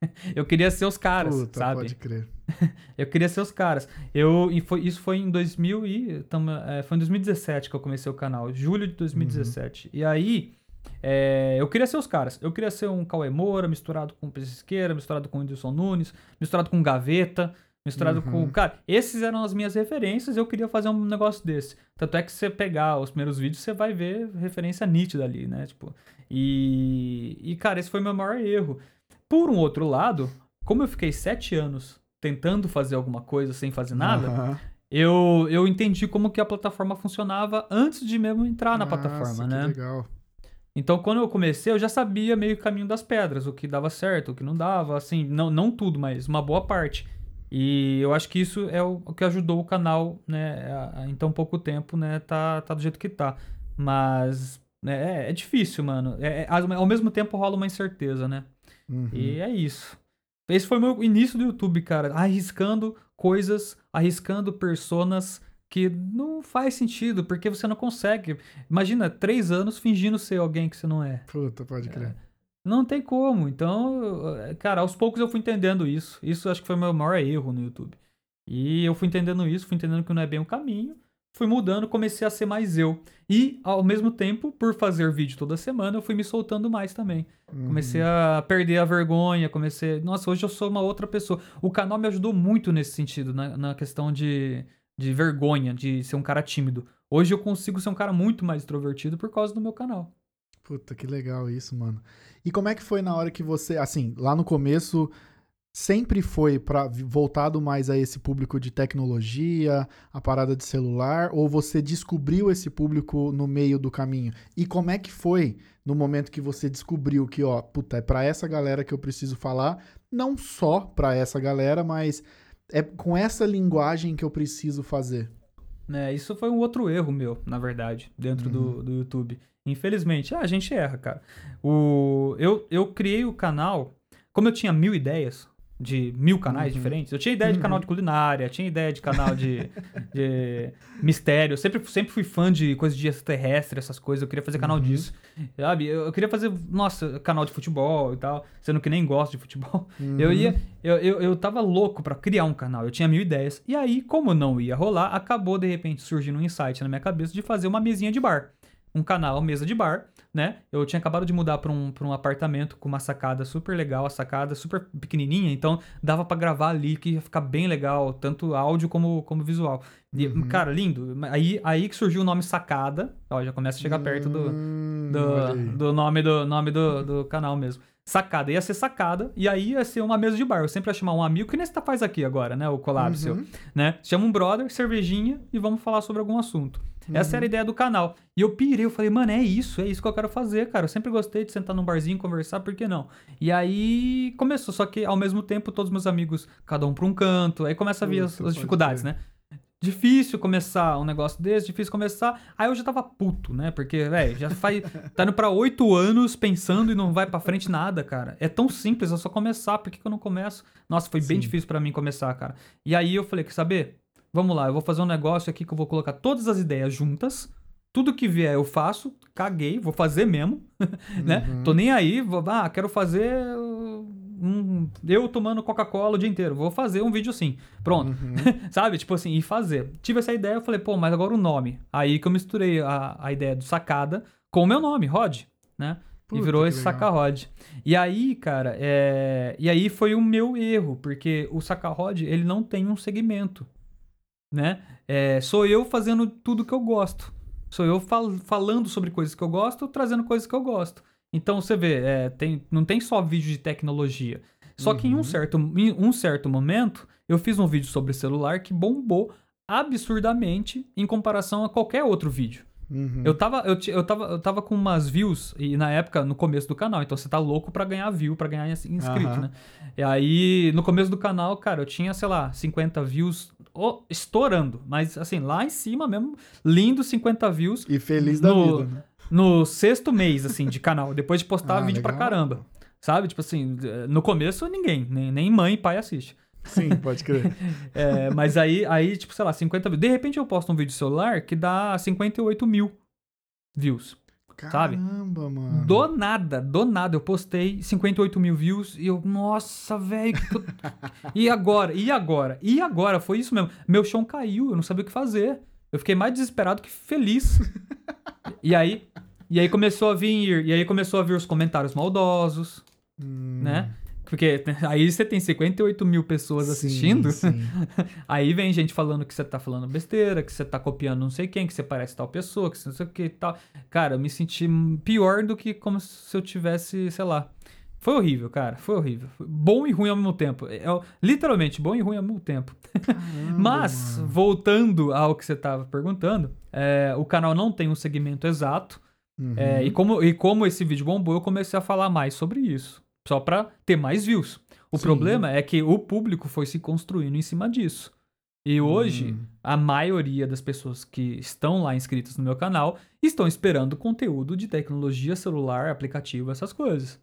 (laughs) eu queria ser os caras, Puta, sabe? pode crer. (laughs) Eu queria ser os caras. Eu, foi, isso foi em 2000 e, tamo- é, foi em 2017 que eu comecei o canal, julho de 2017. E aí, é, eu queria ser os caras. Eu queria ser um Cauê Moura, misturado com o Pesqueira, misturado com o Whindersson Nunes, misturado com Gaveta, misturado Uhum. com... Cara, esses eram as minhas referências eu queria fazer um negócio desse. Tanto é que se você pegar os primeiros vídeos, você vai ver referência nítida ali, né? Tipo, e, e cara, esse foi meu maior erro. Por um outro lado, como eu fiquei sete anos tentando fazer alguma coisa sem fazer nada, Aham. eu, eu entendi como que a plataforma funcionava antes de mesmo entrar na Nossa, plataforma, que né? legal. Então, quando eu comecei, eu já sabia meio o caminho das pedras, o que dava certo, o que não dava, assim, não, não tudo, mas uma boa parte. E eu acho que isso é o, o que ajudou o canal, né, a- a- em tão pouco tempo, né, tá, tá do jeito que tá. Mas, né, é, é difícil, mano. É, é- ao mesmo tempo rola uma incerteza, né? Uhum. E é isso. Esse foi o meu início do YouTube, cara. Arriscando coisas, arriscando personas que não faz sentido, porque você não consegue. Imagina, três anos fingindo ser alguém que você não é. Puta, pode crer. Não tem como. Então, cara, aos poucos eu fui entendendo isso. Isso acho que foi o meu maior erro no YouTube. E eu fui entendendo isso, fui entendendo que não é bem o caminho. Fui mudando, comecei a ser mais eu. E, ao mesmo tempo, por fazer vídeo toda semana, eu fui me soltando mais também. Uhum. Comecei a perder a vergonha, comecei. Nossa, hoje eu sou uma outra pessoa. O canal me ajudou muito nesse sentido, na, na questão de, de vergonha, de ser um cara tímido. Hoje eu consigo ser um cara muito mais extrovertido por causa do meu canal. Puta, que legal isso, mano. E como é que foi na hora que você, assim, lá no começo, sempre foi para voltado mais a esse público de tecnologia, a parada de celular, ou você descobriu esse público no meio do caminho? E como é que foi no momento que você descobriu que, ó, puta, é para essa galera que eu preciso falar, não só para essa galera, mas é com essa linguagem que eu preciso fazer? É, isso foi um outro erro meu, na verdade, dentro uhum. do, do YouTube. Infelizmente, ah, a gente erra, cara. O, eu, eu criei o canal, como eu tinha mil ideias, de mil canais uhum. diferentes. Eu tinha ideia de canal de uhum. culinária, tinha ideia de canal de, de mistério. Eu sempre, sempre fui fã de coisas de extraterrestre, essas coisas. Eu queria fazer canal uhum. disso. Sabe? Eu, eu, queria fazer, nossa, canal de futebol e tal. Sendo que nem gosto de futebol. (laughs) Uhum. Eu ia. Eu, eu, eu tava louco para criar um canal. Eu tinha mil ideias. E aí, como não ia rolar, acabou de repente surgindo um insight na minha cabeça de fazer uma mesinha de bar. Um canal, mesa de bar né? Eu tinha acabado de mudar para um, pra um apartamento com uma sacada super legal, a sacada super pequenininha, então dava para gravar ali que ia ficar bem legal, tanto áudio como, como visual. E, uhum. cara, lindo. Aí, aí que surgiu o nome Sacada. Ó, já começa a chegar perto do, hum, do, do, nome, do, nome do, do canal mesmo. Sacada, ia ser sacada, e aí ia ser uma mesa de bar. Eu sempre ia chamar um amigo, que nem você faz aqui agora, né? O collab uhum. seu, né? Chama um brother, cervejinha, e vamos falar sobre algum assunto. Uhum. Essa era a uhum. ideia do canal. E eu pirei, eu falei, mano, é isso, é isso que eu quero fazer, cara. Eu sempre gostei de sentar num barzinho, conversar, por que não? E aí começou, só que ao mesmo tempo todos meus amigos, cada um pra um canto, aí começa a vir as, as dificuldades, né? Difícil começar um negócio desse, difícil começar. Aí eu já tava puto, né? Porque, velho, já faz. (laughs) tá indo pra oito anos pensando e não vai pra frente nada, cara. É tão simples, é só começar. Por que, que eu não começo? Nossa, foi Sim. bem difícil para mim começar, cara. E aí eu falei, quer saber? Vamos lá, eu vou fazer um negócio aqui que eu vou colocar todas as ideias juntas. Tudo que vier eu faço, caguei, vou fazer mesmo, (laughs) né? Uhum. Tô nem aí, vou, ah, quero fazer um, eu tomando Coca-Cola o dia inteiro, vou fazer um vídeo assim. Pronto. Uhum. (laughs) Sabe? Tipo assim, e fazer. Tive essa ideia, eu falei, pô, mas agora o nome. Aí que eu misturei a, a ideia do sacada com o meu nome, Rod, né? Puta, e virou esse saca-rod. E aí, cara, é... e aí foi o meu erro, porque o saca-rod, ele não tem um segmento né? É, sou eu fazendo tudo que eu gosto. Sou eu fal falando sobre coisas que eu gosto, trazendo coisas que eu gosto. Então você vê, é, tem, não tem só vídeo de tecnologia. Só uhum. que em um, uhum. certo, em um certo momento, eu fiz um vídeo sobre celular que bombou absurdamente em comparação a qualquer outro vídeo. Uhum. Eu, tava, eu, eu, tava, eu tava com umas views, e na época, no começo do canal, então você tá louco pra ganhar view, pra ganhar inscrito, uhum. né? E aí, no começo do canal, cara, eu tinha, sei lá, 50 views oh, estourando, mas assim, lá em cima mesmo, lindo 50 views. E feliz da no, vida, né? No sexto mês, assim, de canal, depois de postar ah, vídeo legal. pra caramba. Sabe? Tipo assim, no começo ninguém, nem, nem mãe e pai assiste. Sim, pode crer. (laughs) é, mas aí, aí, tipo, sei lá, 50 views. De repente eu posto um vídeo celular que dá 58 mil views. Caramba, sabe? mano. Do nada, do nada. Eu postei 58 mil views e eu, nossa, velho. Eu... e agora? E agora? E agora? Foi isso mesmo. Meu chão caiu, eu não sabia o que fazer. Eu fiquei mais desesperado que feliz. (laughs) e aí, e aí começou a vir, e aí começou a vir os comentários maldosos, hum. né? Porque (laughs) aí você tem 58 mil pessoas assistindo. Sim, (laughs) aí vem gente falando que você tá falando besteira, que você tá copiando não sei quem, que você parece tal pessoa, que você não sei o que e tal. Cara, eu me senti pior do que como se eu tivesse, sei lá. Foi horrível, cara. Foi horrível. Bom e ruim ao mesmo tempo. É, é literalmente, bom e ruim ao mesmo tempo. (laughs) Caramba, Mas, mano. voltando ao que você tava perguntando, é, o canal não tem um segmento exato. Uhum. É, e, como, e como esse vídeo bombou, eu comecei a falar mais sobre isso só para ter mais views. O Sim. problema é que o público foi se construindo em cima disso. E hoje, hum. a maioria das pessoas que estão lá inscritas no meu canal estão esperando conteúdo de tecnologia celular, aplicativo, essas coisas.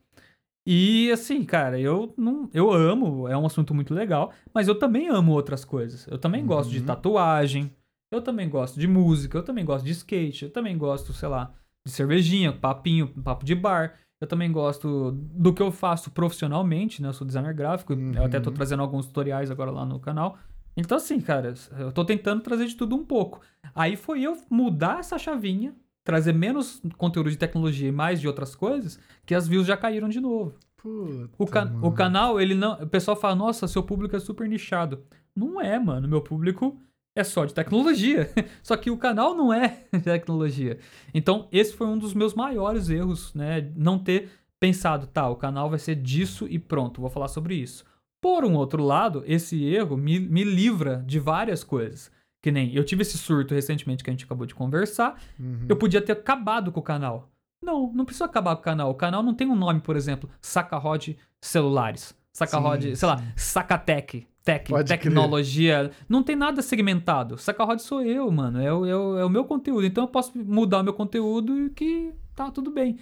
E assim, cara, eu não, eu amo, é um assunto muito legal, mas eu também amo outras coisas. Eu também uhum. gosto de uhum. tatuagem, eu também gosto de música, eu também gosto de skate, eu também gosto, sei lá, de cervejinha, papinho, papo de bar. Eu também gosto do que eu faço profissionalmente, né? Eu sou designer gráfico, uhum. eu até tô trazendo alguns tutoriais agora lá no canal. Então, assim, cara, eu tô tentando trazer de tudo um pouco. Aí foi eu mudar essa chavinha, trazer menos conteúdo de tecnologia e mais de outras coisas, que as views já caíram de novo. Puta, o, ca o canal, ele não. O pessoal fala, nossa, seu público é super nichado. Não é, mano. Meu público é só de tecnologia. (laughs) Só que o canal não é (laughs) tecnologia. Então, esse foi um dos meus maiores erros, né? Não ter pensado, tá, o canal vai ser disso e pronto, vou falar sobre isso. Por um outro lado, esse erro me, me livra de várias coisas. Que nem eu tive esse surto recentemente que a gente acabou de conversar. Uhum. Eu podia ter acabado com o canal. Não, não precisa acabar com o canal. O canal não tem um nome, por exemplo, Sacarod Celulares. Sacarod, sei lá. Sacatec. Pode tecnologia. Não tem nada segmentado. Sacarod sou eu, mano. É, o- é o- é o meu conteúdo. Então eu posso mudar o meu conteúdo e que tá tudo bem.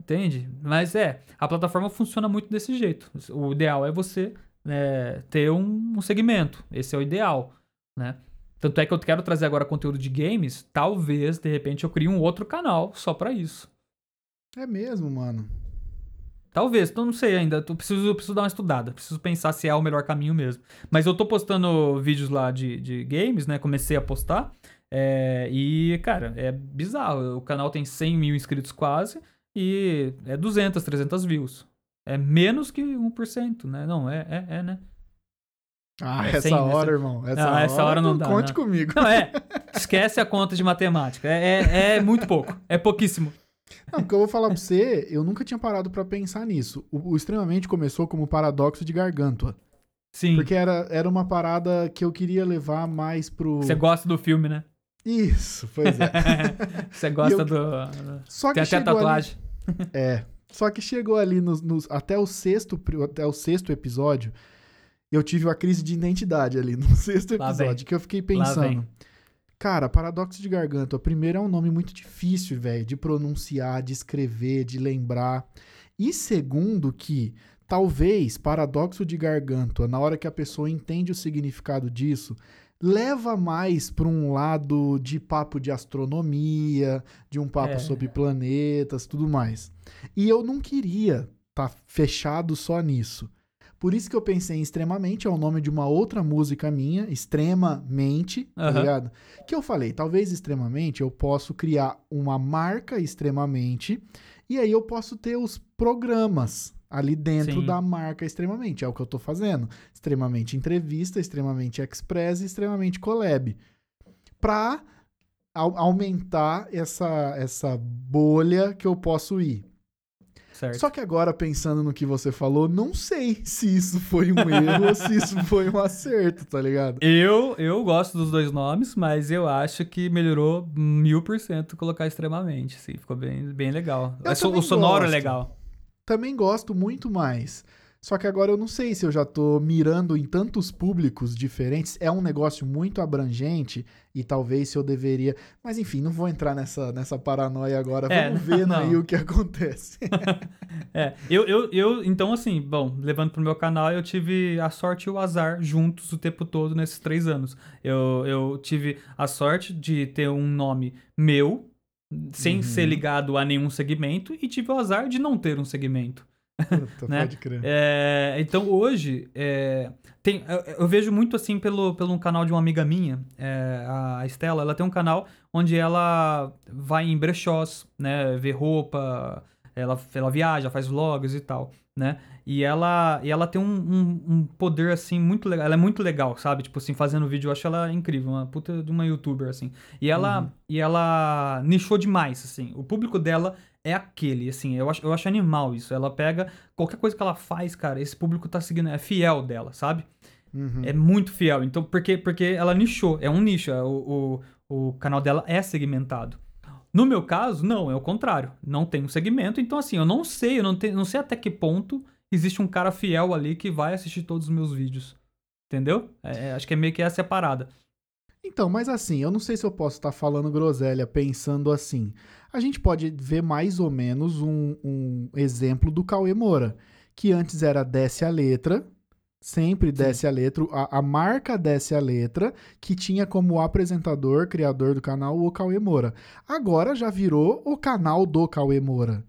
Entende? Mas é, a plataforma funciona muito desse jeito. O ideal é você né, ter um, um segmento. Esse é o ideal, né? Tanto é que eu quero trazer agora conteúdo de games. Talvez, de repente, eu crie um outro canal só pra isso. É mesmo, mano. Talvez, então não sei ainda. Eu preciso, eu preciso dar uma estudada. Preciso pensar se é o melhor caminho mesmo. Mas eu tô postando vídeos lá de, de games, né? Comecei a postar. é, e, cara, é bizarro. O canal tem 100 mil inscritos quase. E é 200, 300 views. É menos que 1%, né? Não, é, é, é né? Ah, É essa né? hora, irmão. Essa, Ah, hora, essa hora não dá, Conte né? comigo. Não, é. Esquece a conta de matemática. É, é, é muito pouco. É pouquíssimo. Não, porque eu vou falar pra você, eu nunca tinha parado pra pensar nisso. O, o Extremamente começou como paradoxo de Gargantua. Sim. Porque era, era uma parada que eu queria levar mais pro. Você gosta do filme, né? Isso, pois é. (laughs) Você gosta eu- do. Só que Tem até chegou ali- tatuagem. (laughs) É. Só que chegou ali nos, nos- até, o sexto, até o sexto episódio, eu tive uma crise de identidade ali no (laughs) sexto episódio, que eu fiquei pensando. Cara, Paradoxo de Garganta, primeiro é um nome muito difícil, velho, de pronunciar, de escrever, de lembrar. E segundo que talvez Paradoxo de Gargantua, na hora que a pessoa entende o significado disso, leva mais para um lado de papo de astronomia, de um papo É. sobre planetas, tudo mais. E eu não queria estar fechado só nisso. Por isso que eu pensei em Extremamente, é o nome de uma outra música minha, Extremamente, tá Aham. ligado? Que eu falei, talvez Extremamente eu posso criar uma marca Extremamente e aí eu posso ter os programas ali dentro Sim. da marca Extremamente. É o que eu tô fazendo. Extremamente Entrevista, Extremamente Express e Extremamente Collab. Pra au- aumentar essa, essa bolha que eu posso ir. Certo. Só que agora, pensando no que você falou, não sei se isso foi um erro ou se isso foi um acerto, tá ligado? Eu, eu gosto dos dois nomes, mas eu acho que melhorou mil por cento colocar extremamente. Sim, ficou bem, bem legal. Eu É o sonoro é gosto. legal. Também gosto muito mais. Só que agora eu não sei se eu já tô mirando em tantos públicos diferentes. É um negócio muito abrangente e talvez se eu deveria. Mas enfim, não vou entrar nessa, nessa paranoia agora. É, Vamos (laughs) ver não. aí o que acontece. (laughs) É, eu, eu, eu, então assim, bom, levando pro meu canal, eu tive a sorte e o azar juntos o tempo todo nesses três anos. Eu, eu tive a sorte de ter um nome meu, sem Uhum. ser ligado a nenhum segmento, e tive o azar de não ter um segmento. (laughs) Puta, Né? Pode crer. É, então hoje é, tem, eu, eu vejo muito assim pelo, pelo canal de uma amiga minha, é, a Estela, ela tem um canal onde ela vai em brechós, né, ver roupa, ela, ela viaja, faz vlogs e tal, né? E ela, e ela tem um, um, um poder assim muito legal, ela é muito legal, sabe? Tipo assim, fazendo vídeo, eu acho ela incrível, uma puta de uma youtuber assim. E ela, Uhum. e ela nichou demais, assim. O público dela é aquele, assim, eu acho, eu acho animal isso. Ela pega qualquer coisa que ela faz, cara, esse público tá seguindo, é fiel dela, sabe? Uhum. É muito fiel. Então, porque, porque ela nichou, é um nicho, é o, o, o canal dela é segmentado. No meu caso, não, é o contrário. Não tem um segmento, então assim, eu não sei, eu não, te, não sei até que ponto existe um cara fiel ali que vai assistir todos os meus vídeos. Entendeu? É, é, acho que é meio que essa a parada. Então, mas assim, eu não sei se eu posso estar falando groselha pensando assim. A gente pode ver mais ou menos um, um exemplo do Cauê Moura, que antes era desce a letra, sempre desce a letra, a, a marca desce a letra, que tinha como apresentador, criador do canal, o Cauê Moura. Agora já virou o canal do Cauê Moura.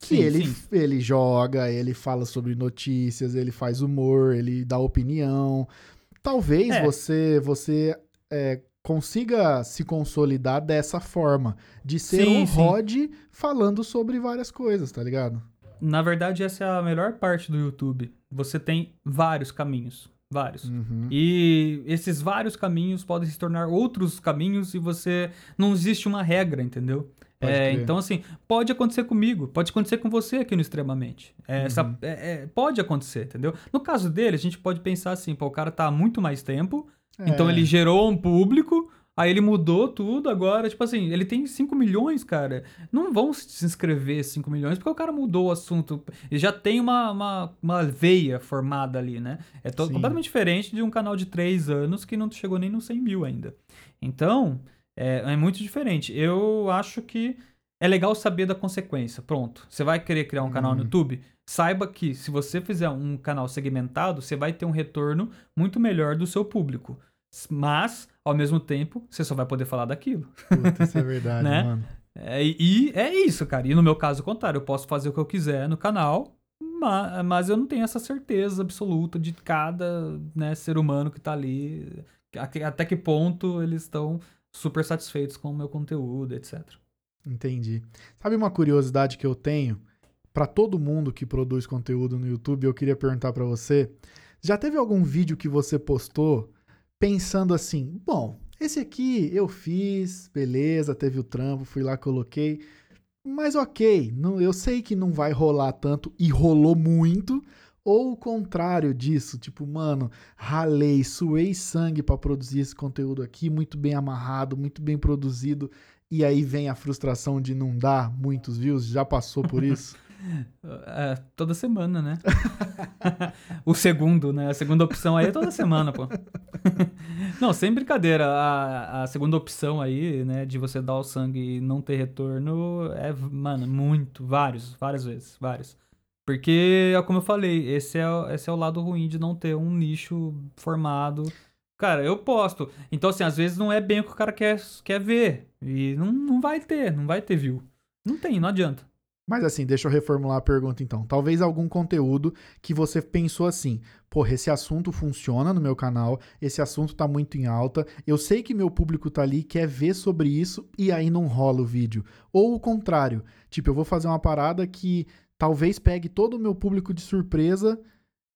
Que Sim, ele, sim. ele joga, ele fala sobre notícias, ele faz humor, ele dá opinião. Talvez É. você você é, consiga se consolidar dessa forma, de ser Sim, um sim. Rod falando sobre várias coisas, tá ligado? Na verdade, essa é a melhor parte do YouTube. Você tem vários caminhos. Vários. Uhum. E esses vários caminhos podem se tornar outros caminhos e você. Não existe uma regra, entendeu? É, então, assim, pode acontecer comigo, pode acontecer com você aqui no Extremamente. É, essa- Uhum. é, é, pode acontecer, entendeu? No caso dele, a gente pode pensar assim, pô, o cara tá há muito mais tempo, então É. ele gerou um público, aí ele mudou tudo, agora, tipo assim, ele tem 5 milhões, cara. Não vão se inscrever 5 milhões, porque o cara mudou o assunto. Ele já tem uma, uma, uma veia formada ali, né? É to- Sim. completamente diferente de um canal de 3 anos que não chegou nem nos 100 mil ainda. Então, é, é muito diferente. Eu acho que é legal saber da consequência. Pronto. Você vai querer criar um canal no Uhum. YouTube? Saiba que se você fizer um canal segmentado, você vai ter um retorno muito melhor do seu público. Mas, ao mesmo tempo, você só vai poder falar daquilo. Puta, isso é (laughs) verdade, Né? mano. É, e é isso, cara. E no meu caso, o contrário. Eu posso fazer o que eu quiser no canal, ma- mas, eu não tenho essa certeza absoluta de cada né, ser humano que tá ali. Até que ponto eles estão super satisfeitos com o meu conteúdo, etc. Entendi. Sabe uma curiosidade que eu tenho? Pra todo mundo que produz conteúdo no YouTube, eu queria perguntar pra você: já teve algum vídeo que você postou pensando assim, bom, esse aqui eu fiz, beleza, teve o trampo, fui lá, coloquei, mas ok, não, eu sei que não vai rolar tanto e rolou muito, ou o contrário disso, tipo, mano, ralei, suei sangue pra produzir esse conteúdo aqui, muito bem amarrado, muito bem produzido, e aí vem a frustração de não dar muitos views, já passou por (laughs) isso? É, toda semana, né? (laughs) o segundo, né? A segunda opção aí é toda semana, pô. (laughs) não, sem brincadeira. A, a segunda opção aí, né, de você dar o sangue e não ter retorno é, mano, muito, vários, várias vezes, vários. Porque, é como eu falei, esse é, esse é o lado ruim de não ter um nicho formado. Cara, eu posto. Então, assim, às vezes não é bem o que o cara quer, quer ver. E não, não vai ter, não vai ter view. Não tem, não adianta. Mas assim, deixa eu reformular a pergunta então. Talvez algum conteúdo que você pensou assim, porra, esse assunto funciona no meu canal, esse assunto tá muito em alta, eu sei que meu público tá ali, quer ver sobre isso, e aí não rola o vídeo. Ou o contrário, tipo, eu vou fazer uma parada que talvez pegue todo o meu público de surpresa,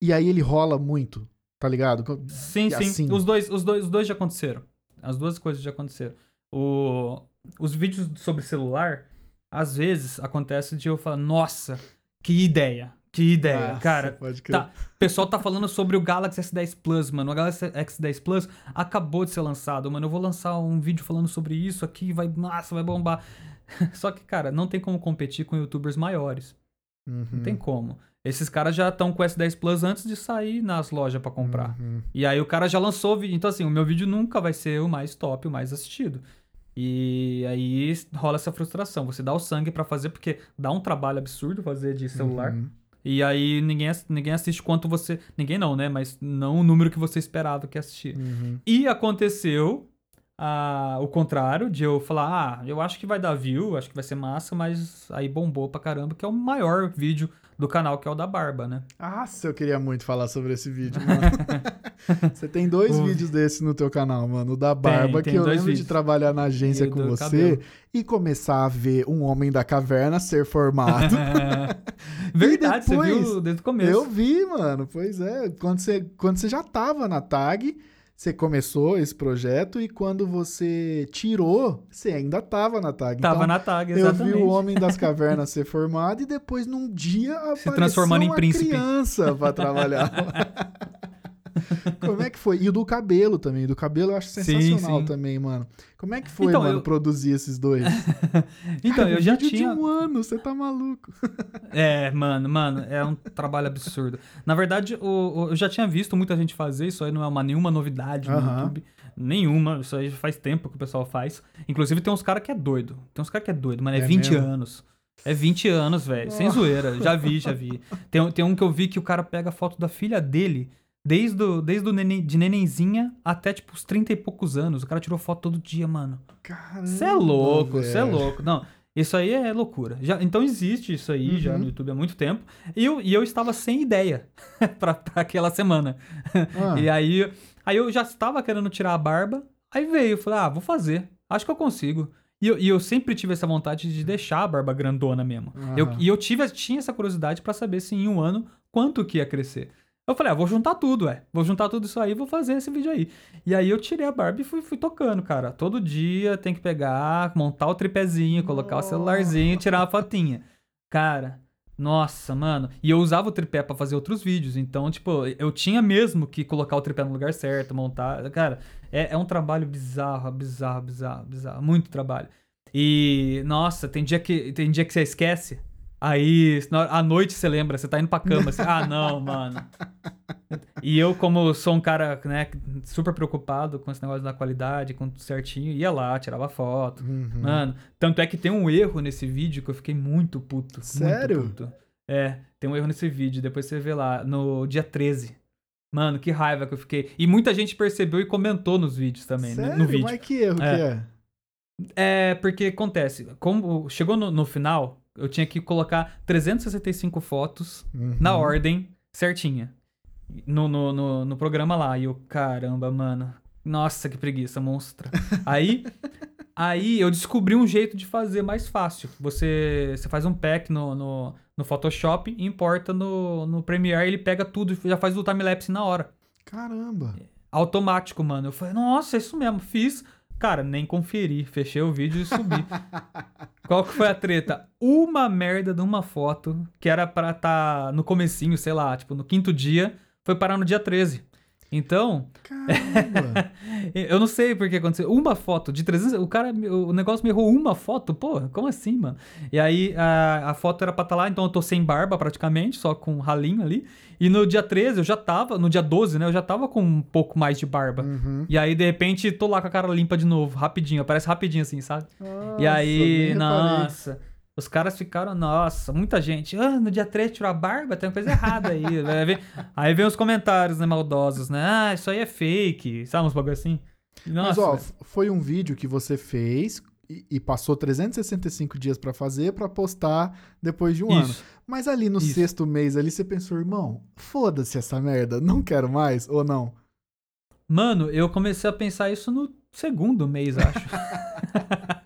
e aí ele rola muito, tá ligado? Sim, E sim. assim? Os, dois, os, dois, os dois já aconteceram. As duas coisas já aconteceram. O, os vídeos sobre celular, às vezes acontece de eu falar, nossa, que ideia, que ideia. Nossa, Cara, pode crer. tá, o pessoal tá falando sobre o Galaxy S10 Plus, mano. O Galaxy S10 Plus acabou de ser lançado, mano. Eu vou lançar um vídeo falando sobre isso aqui, vai, nossa, vai bombar. (laughs) Só que, cara, não tem como competir com youtubers maiores. Não Uhum, tem como. Esses caras já estão com o S10 Plus antes de sair nas lojas pra comprar. uhum. E aí o cara já lançou o vídeo. Então, assim, o meu vídeo nunca vai ser o mais top, o mais assistido. E aí rola essa frustração. Você dá o sangue pra fazer, porque dá um trabalho absurdo fazer de celular. Uhum. E aí ninguém, ninguém assiste quanto você. Ninguém não, né? Mas não o número que você esperava que assistir. Uhum. E aconteceu ah, o contrário, de eu falar, ah, eu acho que vai dar view, acho que vai ser massa, mas aí bombou pra caramba, que é o maior vídeo do canal, que é o da Barba, né? Nossa, eu queria muito falar sobre esse vídeo, mano. (laughs) Você tem dois O- vídeos desses no teu canal, mano. O da barba, tem que eu lembro de vídeos. trabalhar na agência E com você cabelo. e começar a ver um homem da caverna ser formado. (laughs) Verdade, depois, você viu desde o começo. eu vi, mano. Pois é. Quando você, quando você já tava na tag, você começou esse projeto e quando você tirou, você ainda tava na tag. Tava então, na tag, eu exatamente. vi o Homem das Cavernas ser formado e depois, num dia, apareceu transformando em príncipe. criança pra trabalhar. (laughs) (laughs) Como é que foi? E o do cabelo também. Do cabelo eu acho Sim, sensacional sim. também, mano. Como é que foi, Então, mano, eu- produzir esses dois? (laughs) Então, Cara, eu já tinha. de um ano, você tá maluco. (laughs) É, mano, mano, é um trabalho absurdo. Na verdade, o, eu já tinha visto muita gente fazer, isso aí não é uma, nenhuma novidade no Aham. YouTube. Nenhuma, isso aí faz tempo que o pessoal faz. Inclusive tem uns caras que é doido. Tem uns caras que é doido, mano, é, É 20 mesmo? anos. É 20 anos, velho. Sem zoeira. Já vi, já vi. Tem, tem um que eu vi que o cara pega a foto da filha dele, desde o, desde o neném, de nenenzinha até, tipo, os 30 e poucos anos. O cara tirou foto todo dia, mano. Caramba. Você é louco, você é louco. Não, isso aí é loucura. Já, então existe isso aí já Uhum. no YouTube há muito tempo. E eu, e eu estava sem ideia (laughs) pra, pra aquela semana. Ah, E aí, aí eu já estava querendo tirar a barba. Aí veio, eu falei, ah, vou fazer. Acho que eu consigo. E eu, e eu sempre tive essa vontade de deixar a barba grandona mesmo. Eu, e eu tive, tinha essa curiosidade pra saber se em um ano quanto que ia crescer. Eu falei, ah, vou juntar tudo, é. Vou juntar tudo isso aí e vou fazer esse vídeo aí. E aí eu tirei a barba e fui, fui tocando, cara. Todo dia tem que pegar, montar o tripézinho, colocar o celularzinho e tirar uma fotinha. Cara, nossa, mano. E eu usava o tripé pra fazer outros vídeos. Então, tipo, eu tinha mesmo que colocar o tripé no lugar certo, montar. Cara, é, é um trabalho bizarro, bizarro, bizarro, bizarro. Muito trabalho. E, nossa, tem dia que, tem dia que você esquece. Aí, à noite você lembra, você tá indo pra cama, assim, ah, não, mano. E eu, como sou um cara, né, super preocupado com esse negócio da qualidade, com tudo certinho, ia lá, tirava foto. Uhum. Mano, tanto é que tem um erro nesse vídeo que eu fiquei muito puto. Sério? Muito puto. É, tem um erro nesse vídeo, depois você vê lá, no dia 13. Mano, que raiva que eu fiquei. E muita gente percebeu e comentou nos vídeos também, né, Sério? no vídeo. Mas que erro É. que é? É, porque acontece, como chegou no, no final, eu tinha que colocar 365 fotos Uhum. na ordem certinha. No, no, no, no programa lá. E eu, caramba, mano. Nossa, que preguiça, monstra. (laughs) aí, aí eu descobri um jeito de fazer mais fácil. Você, você faz um pack no, no, no Photoshop e importa no, no Premiere, ele pega tudo e já faz o timelapse na hora. Caramba. Automático, mano. Eu falei, nossa, é isso mesmo. Fiz. Cara, nem conferi. Fechei o vídeo e subi. (laughs) Qual que foi a treta? Uma merda de uma foto que era pra estar no comecinho, sei lá, tipo, no quinto dia, foi parar no dia 13. Então, Caramba. (laughs) eu não sei por que aconteceu. Uma foto de 300. O cara, o negócio me errou uma foto? Pô, como assim, mano? E aí a, a foto era pra estar lá, então eu tô sem barba praticamente, só com um ralinho ali. E no dia 13 eu já tava, no dia 12, né? Eu já tava com um pouco mais de barba. Uhum. E aí, de repente, tô lá com a cara limpa de novo, rapidinho, aparece rapidinho assim, sabe? e Nossa, aí, nem reparei. Os caras ficaram, nossa, muita gente. Ah, no dia 3 tirou a barba, tem uma coisa errada aí. (laughs) Aí vem, aí vem os comentários, né, maldosos, né? Ah, isso aí é fake, sabe uns bagulho assim? Mas, Nossa, ó, f- foi um vídeo que você fez e, e passou 365 dias pra fazer pra postar depois de um ano. isso. Mas ali no Isso. sexto mês ali você pensou, irmão, foda-se essa merda, não quero mais ou não? Mano, eu comecei a pensar isso no segundo mês, acho. (laughs)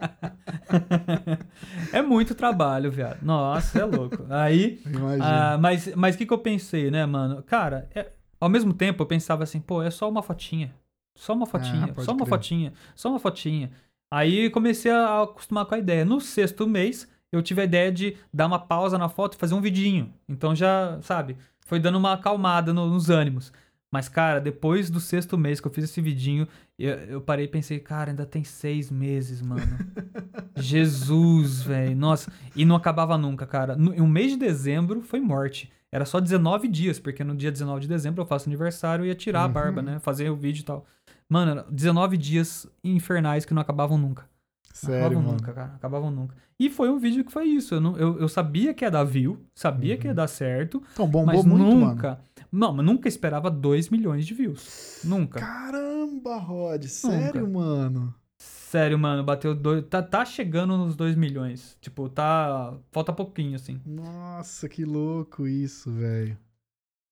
(laughs) é muito trabalho, viado. Nossa, é louco. Aí. Ah, mas mas o que, que eu pensei, né, mano? Cara, é- ao mesmo tempo eu pensava assim, pô, é só uma fotinha. Só uma fotinha, Ah, só uma crer. fotinha, só uma fotinha. Aí comecei a acostumar com a ideia. No sexto mês, eu tive a ideia de dar uma pausa na foto e fazer um vidinho. Então já, sabe, foi dando uma acalmada no- nos ânimos. Mas, cara, depois do sexto mês que eu fiz esse vidinho, eu, eu parei e pensei, cara, ainda tem seis meses, mano. (laughs) Jesus, velho. Nossa. E não acabava nunca, cara. No, um mês de dezembro foi morte. Era só 19 dias, porque no dia 19 de dezembro eu faço aniversário e ia tirar a Uhum. barba, né? Fazer o vídeo e tal. Mano, era 19 dias infernais que não acabavam nunca. Sério, acabavam mano. nunca, cara. Acabavam nunca. E foi um vídeo que foi isso. Eu, não- eu, eu sabia que ia dar view, sabia que ia dar certo, Então bombou mas muito, mano. Não, mas nunca esperava 2 milhões de views. Nunca. Caramba, Rod, sério, mano. Sério, mano, bateu dois. Tá, tá chegando nos 2 milhões. Tipo, tá. Falta pouquinho, assim. Nossa, que louco isso, velho.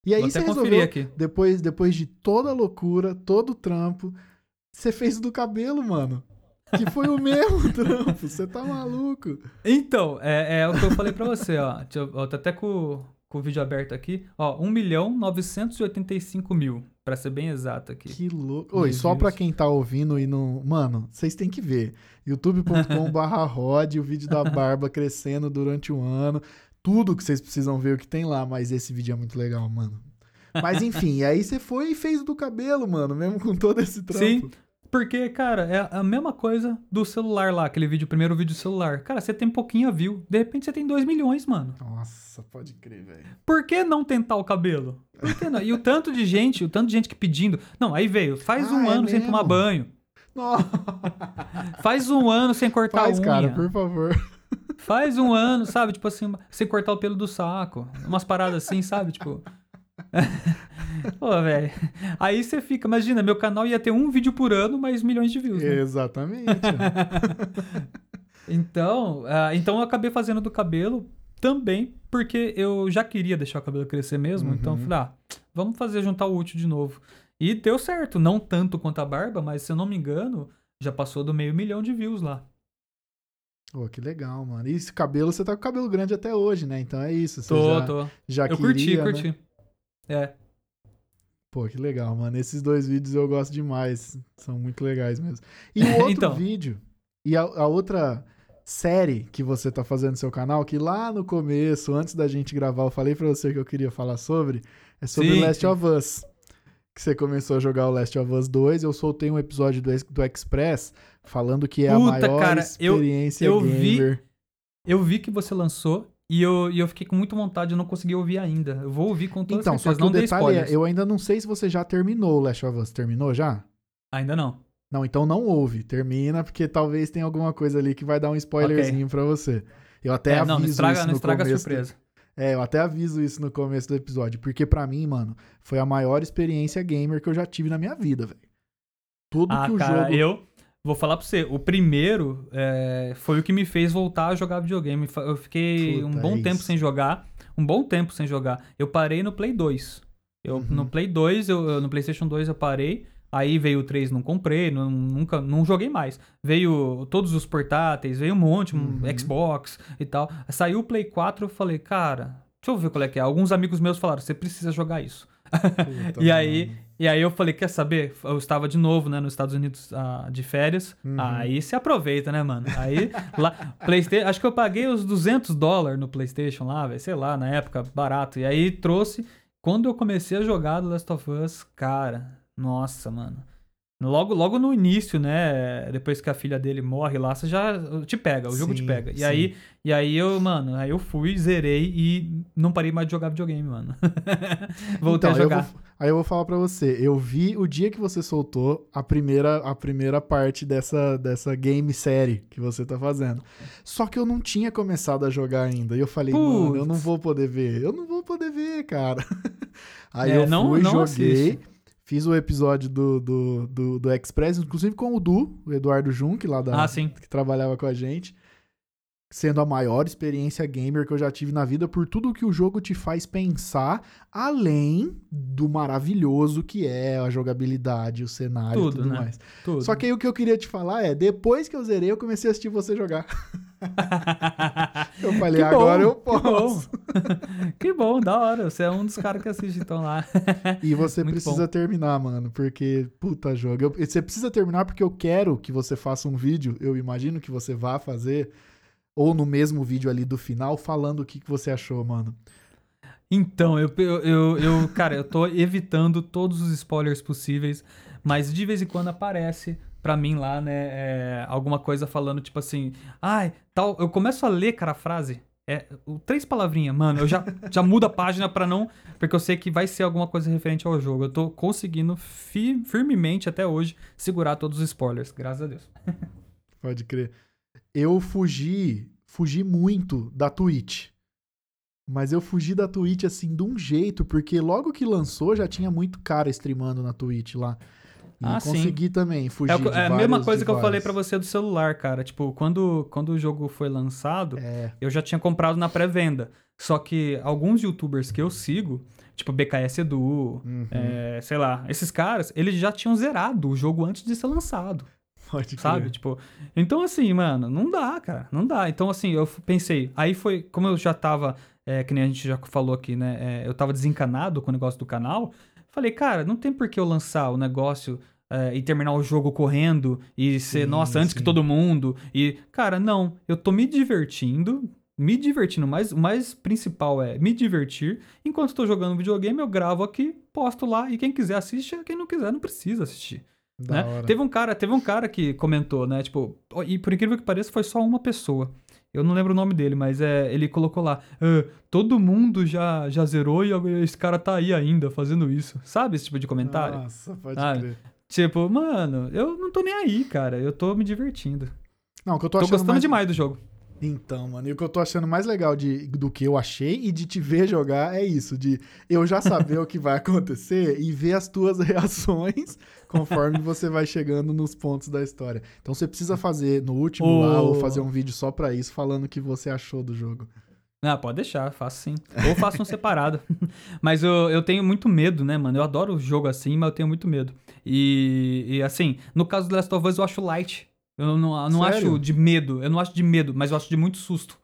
E aí Vou você resolveu, aqui. depois, depois de toda a loucura, todo o trampo, você fez do cabelo, mano. Que foi o mesmo (laughs) trampo, você tá maluco. Então, é, é o que eu falei pra você, ó. Eu, ó tá até com, com o vídeo aberto aqui. Ó, 1 milhão 985 mil, pra ser bem exato aqui. Que louco. Oi, só pra quem tá ouvindo e não. Mano, vocês têm que ver. youtube.com/barra (laughs) Rod, o vídeo da barba (laughs) crescendo durante um ano. Tudo que vocês precisam ver o que tem lá, mas esse vídeo é muito legal, mano. Mas enfim, (laughs) aí você foi e fez o do cabelo, mano, mesmo com todo esse trampo. Sim. Porque, cara, é a mesma coisa do celular lá, aquele vídeo, o primeiro vídeo do celular. Cara, você tem pouquinho a view. De repente você tem 2 milhões, mano. Nossa, pode crer, velho. Por que não tentar o cabelo? Por que não? E o tanto de gente, o tanto de gente que pedindo. Não, aí veio, faz Ah, um é ano sem tomar mesmo? banho. Nossa, Faz um ano sem cortar faz, a unha. cara, por favor. Faz um ano, sabe? Tipo assim, sem cortar o pelo do saco. Umas paradas assim, sabe? Tipo. (laughs) Pô, velho. Aí você fica, imagina, meu canal ia ter um vídeo por ano, mas milhões de views, né? Exatamente. (laughs) Então, ah, então eu acabei fazendo do cabelo também, porque eu já queria deixar o cabelo crescer mesmo. Então eu Uhum. falei, ah, vamos fazer juntar o útil de novo. E deu certo, não tanto quanto a barba, mas se eu não me engano, já passou do meio milhão de views lá. Pô, que legal, mano. E esse cabelo, você tá com o cabelo grande até hoje, né? Então é isso. Você Tô, já, tô. já Eu queria, curti, né? curti. É. Pô, que legal, mano. Esses dois vídeos eu gosto demais. São muito legais mesmo. E (laughs) o outro Então. vídeo, e a, a outra série que você tá fazendo no seu canal, que lá no começo, antes da gente gravar, eu falei pra você que eu queria falar sobre, é sobre Sim, Last sim. of Us. Que você começou a jogar o Last of Us 2. Eu soltei um episódio do, do Express falando que é a Puta, maior cara, eu- experiência eu vi- gamer. Eu vi que você lançou e eu, e eu fiquei com muita vontade, eu não consegui ouvir ainda. Eu vou ouvir com toda Então, só que não o dei detalhe spoilers. é, eu ainda não sei se você já terminou o Last of Us. Terminou já? Ainda não. Não, então não ouve. Termina, porque talvez tenha alguma coisa ali que vai dar um spoilerzinho pra você. Eu até É, aviso não, não estraga, isso não no estraga a começo. surpresa. É, eu até aviso isso no começo do episódio. Porque pra mim, mano, foi a maior experiência gamer que eu já tive na minha vida, velho. Tudo Ah, que o cara, jogo. eu vou falar pra você. O primeiro é, foi o que me fez voltar a jogar videogame. Eu fiquei um Puta, bom é tempo sem jogar. Um bom tempo sem jogar. Eu parei no Play 2. Eu, Uhum. No Play 2, eu, no PlayStation 2 eu parei. Aí veio o 3, não comprei, não, nunca, não joguei mais. Veio todos os portáteis, veio um monte, um Uhum. Xbox e tal. Saiu o Play 4, eu falei, cara, deixa eu ver qual é que é. Alguns amigos meus falaram, você precisa jogar isso. Puta, (laughs) E aí, mano. E aí eu falei, quer saber? Eu estava de novo, né, nos Estados Unidos ah, de férias. Uhum. Aí se aproveita, né, mano? Aí, (laughs) lá, Playsta acho que eu paguei os 200 dólares no PlayStation lá, sei lá, na época, barato. E aí trouxe, quando eu comecei a jogar The Last of Us, cara, nossa, mano. Logo, logo no início, né? Depois que a filha dele morre lá, você já te pega, o jogo te pega. E sim. aí, e aí eu, mano, aí eu fui, zerei e não parei mais de jogar videogame, mano. (laughs) Voltei Então, a eu jogar. vou- aí eu vou falar pra você. Eu vi o dia que você soltou a primeira, a primeira parte dessa, dessa game série que você tá fazendo. Só que eu não tinha começado a jogar ainda. E eu falei, mano, eu não Putz. vou poder ver. Eu não vou poder ver, cara. (laughs) Aí É, eu não- fui, não joguei. assiste. Fiz o episódio do, do, do, do Express, inclusive com o Du, o Eduardo Junk, lá da, Ah, sim. que trabalhava com a gente. Sendo a maior experiência gamer que eu já tive na vida, por tudo que o jogo te faz pensar, além do maravilhoso que é a jogabilidade, o cenário e Tudo, tudo né? mais. Tudo. Só que aí o que eu queria te falar é, depois que eu zerei, eu comecei a assistir você jogar. (laughs) (laughs) Eu falei, bom, agora eu que bom. posso. (laughs) que bom, da hora. Você é um dos caras que assiste então lá. (laughs) E você Muito precisa terminar, mano, porque, puta jogo. Eu- você precisa terminar porque eu quero que você faça um vídeo, eu imagino que você vá fazer, ou no mesmo vídeo ali do final, falando o que, que você achou, mano. Então, eu, eu, eu, eu- cara, eu tô evitando todos os spoilers possíveis, mas de vez em quando aparece pra mim lá, né, é, alguma coisa falando, tipo assim, ai, tal. Eu começo a ler, cara, a frase. É, três palavrinhas, mano, eu já, (laughs) já mudo a página pra não. Porque eu sei que vai ser alguma coisa referente ao jogo. Eu tô conseguindo fi- firmemente até hoje segurar todos os spoilers, graças a Deus. (laughs) Pode crer. Eu fugi, fugi muito da Twitch. Mas eu fugi da Twitch assim de um jeito, porque logo que lançou já tinha muito cara streamando na Twitch lá. E Ah, sim. consegui também fugir É, é a mesma coisa que eu falei pra você do celular, cara. Tipo, quando, quando o jogo foi lançado, É, eu já tinha comprado na pré-venda. Só que alguns youtubers que eu sigo, tipo BKS Edu, uhum, é, sei lá, esses caras, eles já tinham zerado o jogo antes de ser lançado, pode crer. sabe? Tipo, então assim, mano, não dá, cara, não dá. Então assim, eu pensei, aí foi, como eu já tava, é, que nem a gente já falou aqui, né, é, eu tava desencanado com o negócio do canal, falei, cara, não tem por que eu lançar o negócio é, e terminar o jogo correndo e ser, Sim, nossa, antes que sim. todo mundo. E, cara, não, eu tô me divertindo, me divertindo, mas o mais principal é me divertir. Enquanto tô jogando videogame, eu gravo aqui, posto lá, e quem quiser assiste, quem não quiser não precisa assistir. Né? Teve um cara, teve um cara que comentou, né, tipo, e por incrível que pareça foi só uma pessoa. Eu não lembro o nome dele, mas é, ele colocou lá, "Ah, todo mundo já, já zerou e esse cara tá aí ainda fazendo isso. Sabe esse tipo de comentário? Nossa, pode Ah, crer. Tipo, mano, eu não tô nem aí, cara. Eu tô me divertindo. Não, o que eu tô Tô, achando gostando mais... demais do jogo. Então, mano, e o que eu tô achando mais legal de, do que eu achei e de te ver jogar é isso, de eu já saber (laughs) o que vai acontecer e ver as tuas (laughs) reações conforme você vai chegando nos pontos da história. Então você precisa fazer no último lá O- ou fazer um vídeo só pra isso, falando o que você achou do jogo. Ah, pode deixar, faço sim. Ou faço um separado. (laughs) mas eu, eu tenho muito medo, né, mano? Eu adoro o jogo assim, mas eu tenho muito medo. E, e, assim, no caso do Last of Us, eu acho light. Eu não, eu não Sério? acho de medo. Eu não acho de medo, mas eu acho de muito susto.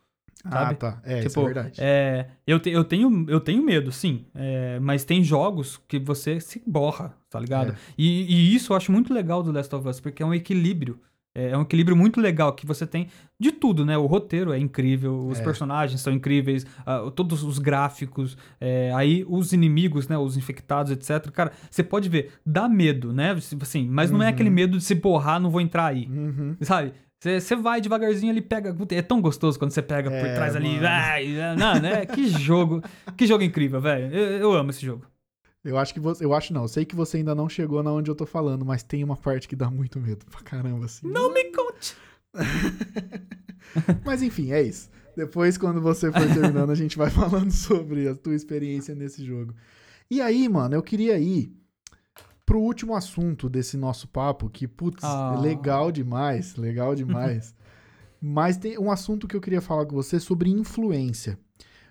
Sabe? Ah, tá. É, isso Tipo, é verdade. É, eu, te- eu, tenho, eu tenho medo, sim. é, mas tem jogos que você se borra, tá ligado? É. E, e isso eu acho muito legal do Last of Us, porque é um equilíbrio. É é um equilíbrio muito legal que você tem de tudo, né? O roteiro é incrível, os É. personagens são incríveis, ah, todos os gráficos, é, aí os inimigos, né? Os infectados, etc. Cara, você pode ver, dá medo, né? Assim, mas não é Uhum. aquele medo de se borrar, não vou entrar aí. Uhum. Sabe? Você vai devagarzinho ali, pega. É tão gostoso quando você pega por É, trás ali. mano. Ai, não, né? Que jogo. Que jogo incrível, velho. Eu, eu amo esse jogo. Eu acho que você. Eu acho não. Sei que você ainda não chegou na onde eu tô falando, mas tem uma parte que dá muito medo pra caramba, assim. Não me conte. (laughs) Mas enfim, é isso. Depois, quando você for terminando, a gente vai (laughs) falando sobre a tua experiência nesse jogo. E aí, mano, eu queria ir pro último assunto desse nosso papo, que, putz, Ah. é legal demais, legal (laughs) demais. Mas tem um assunto que eu queria falar com você sobre influência.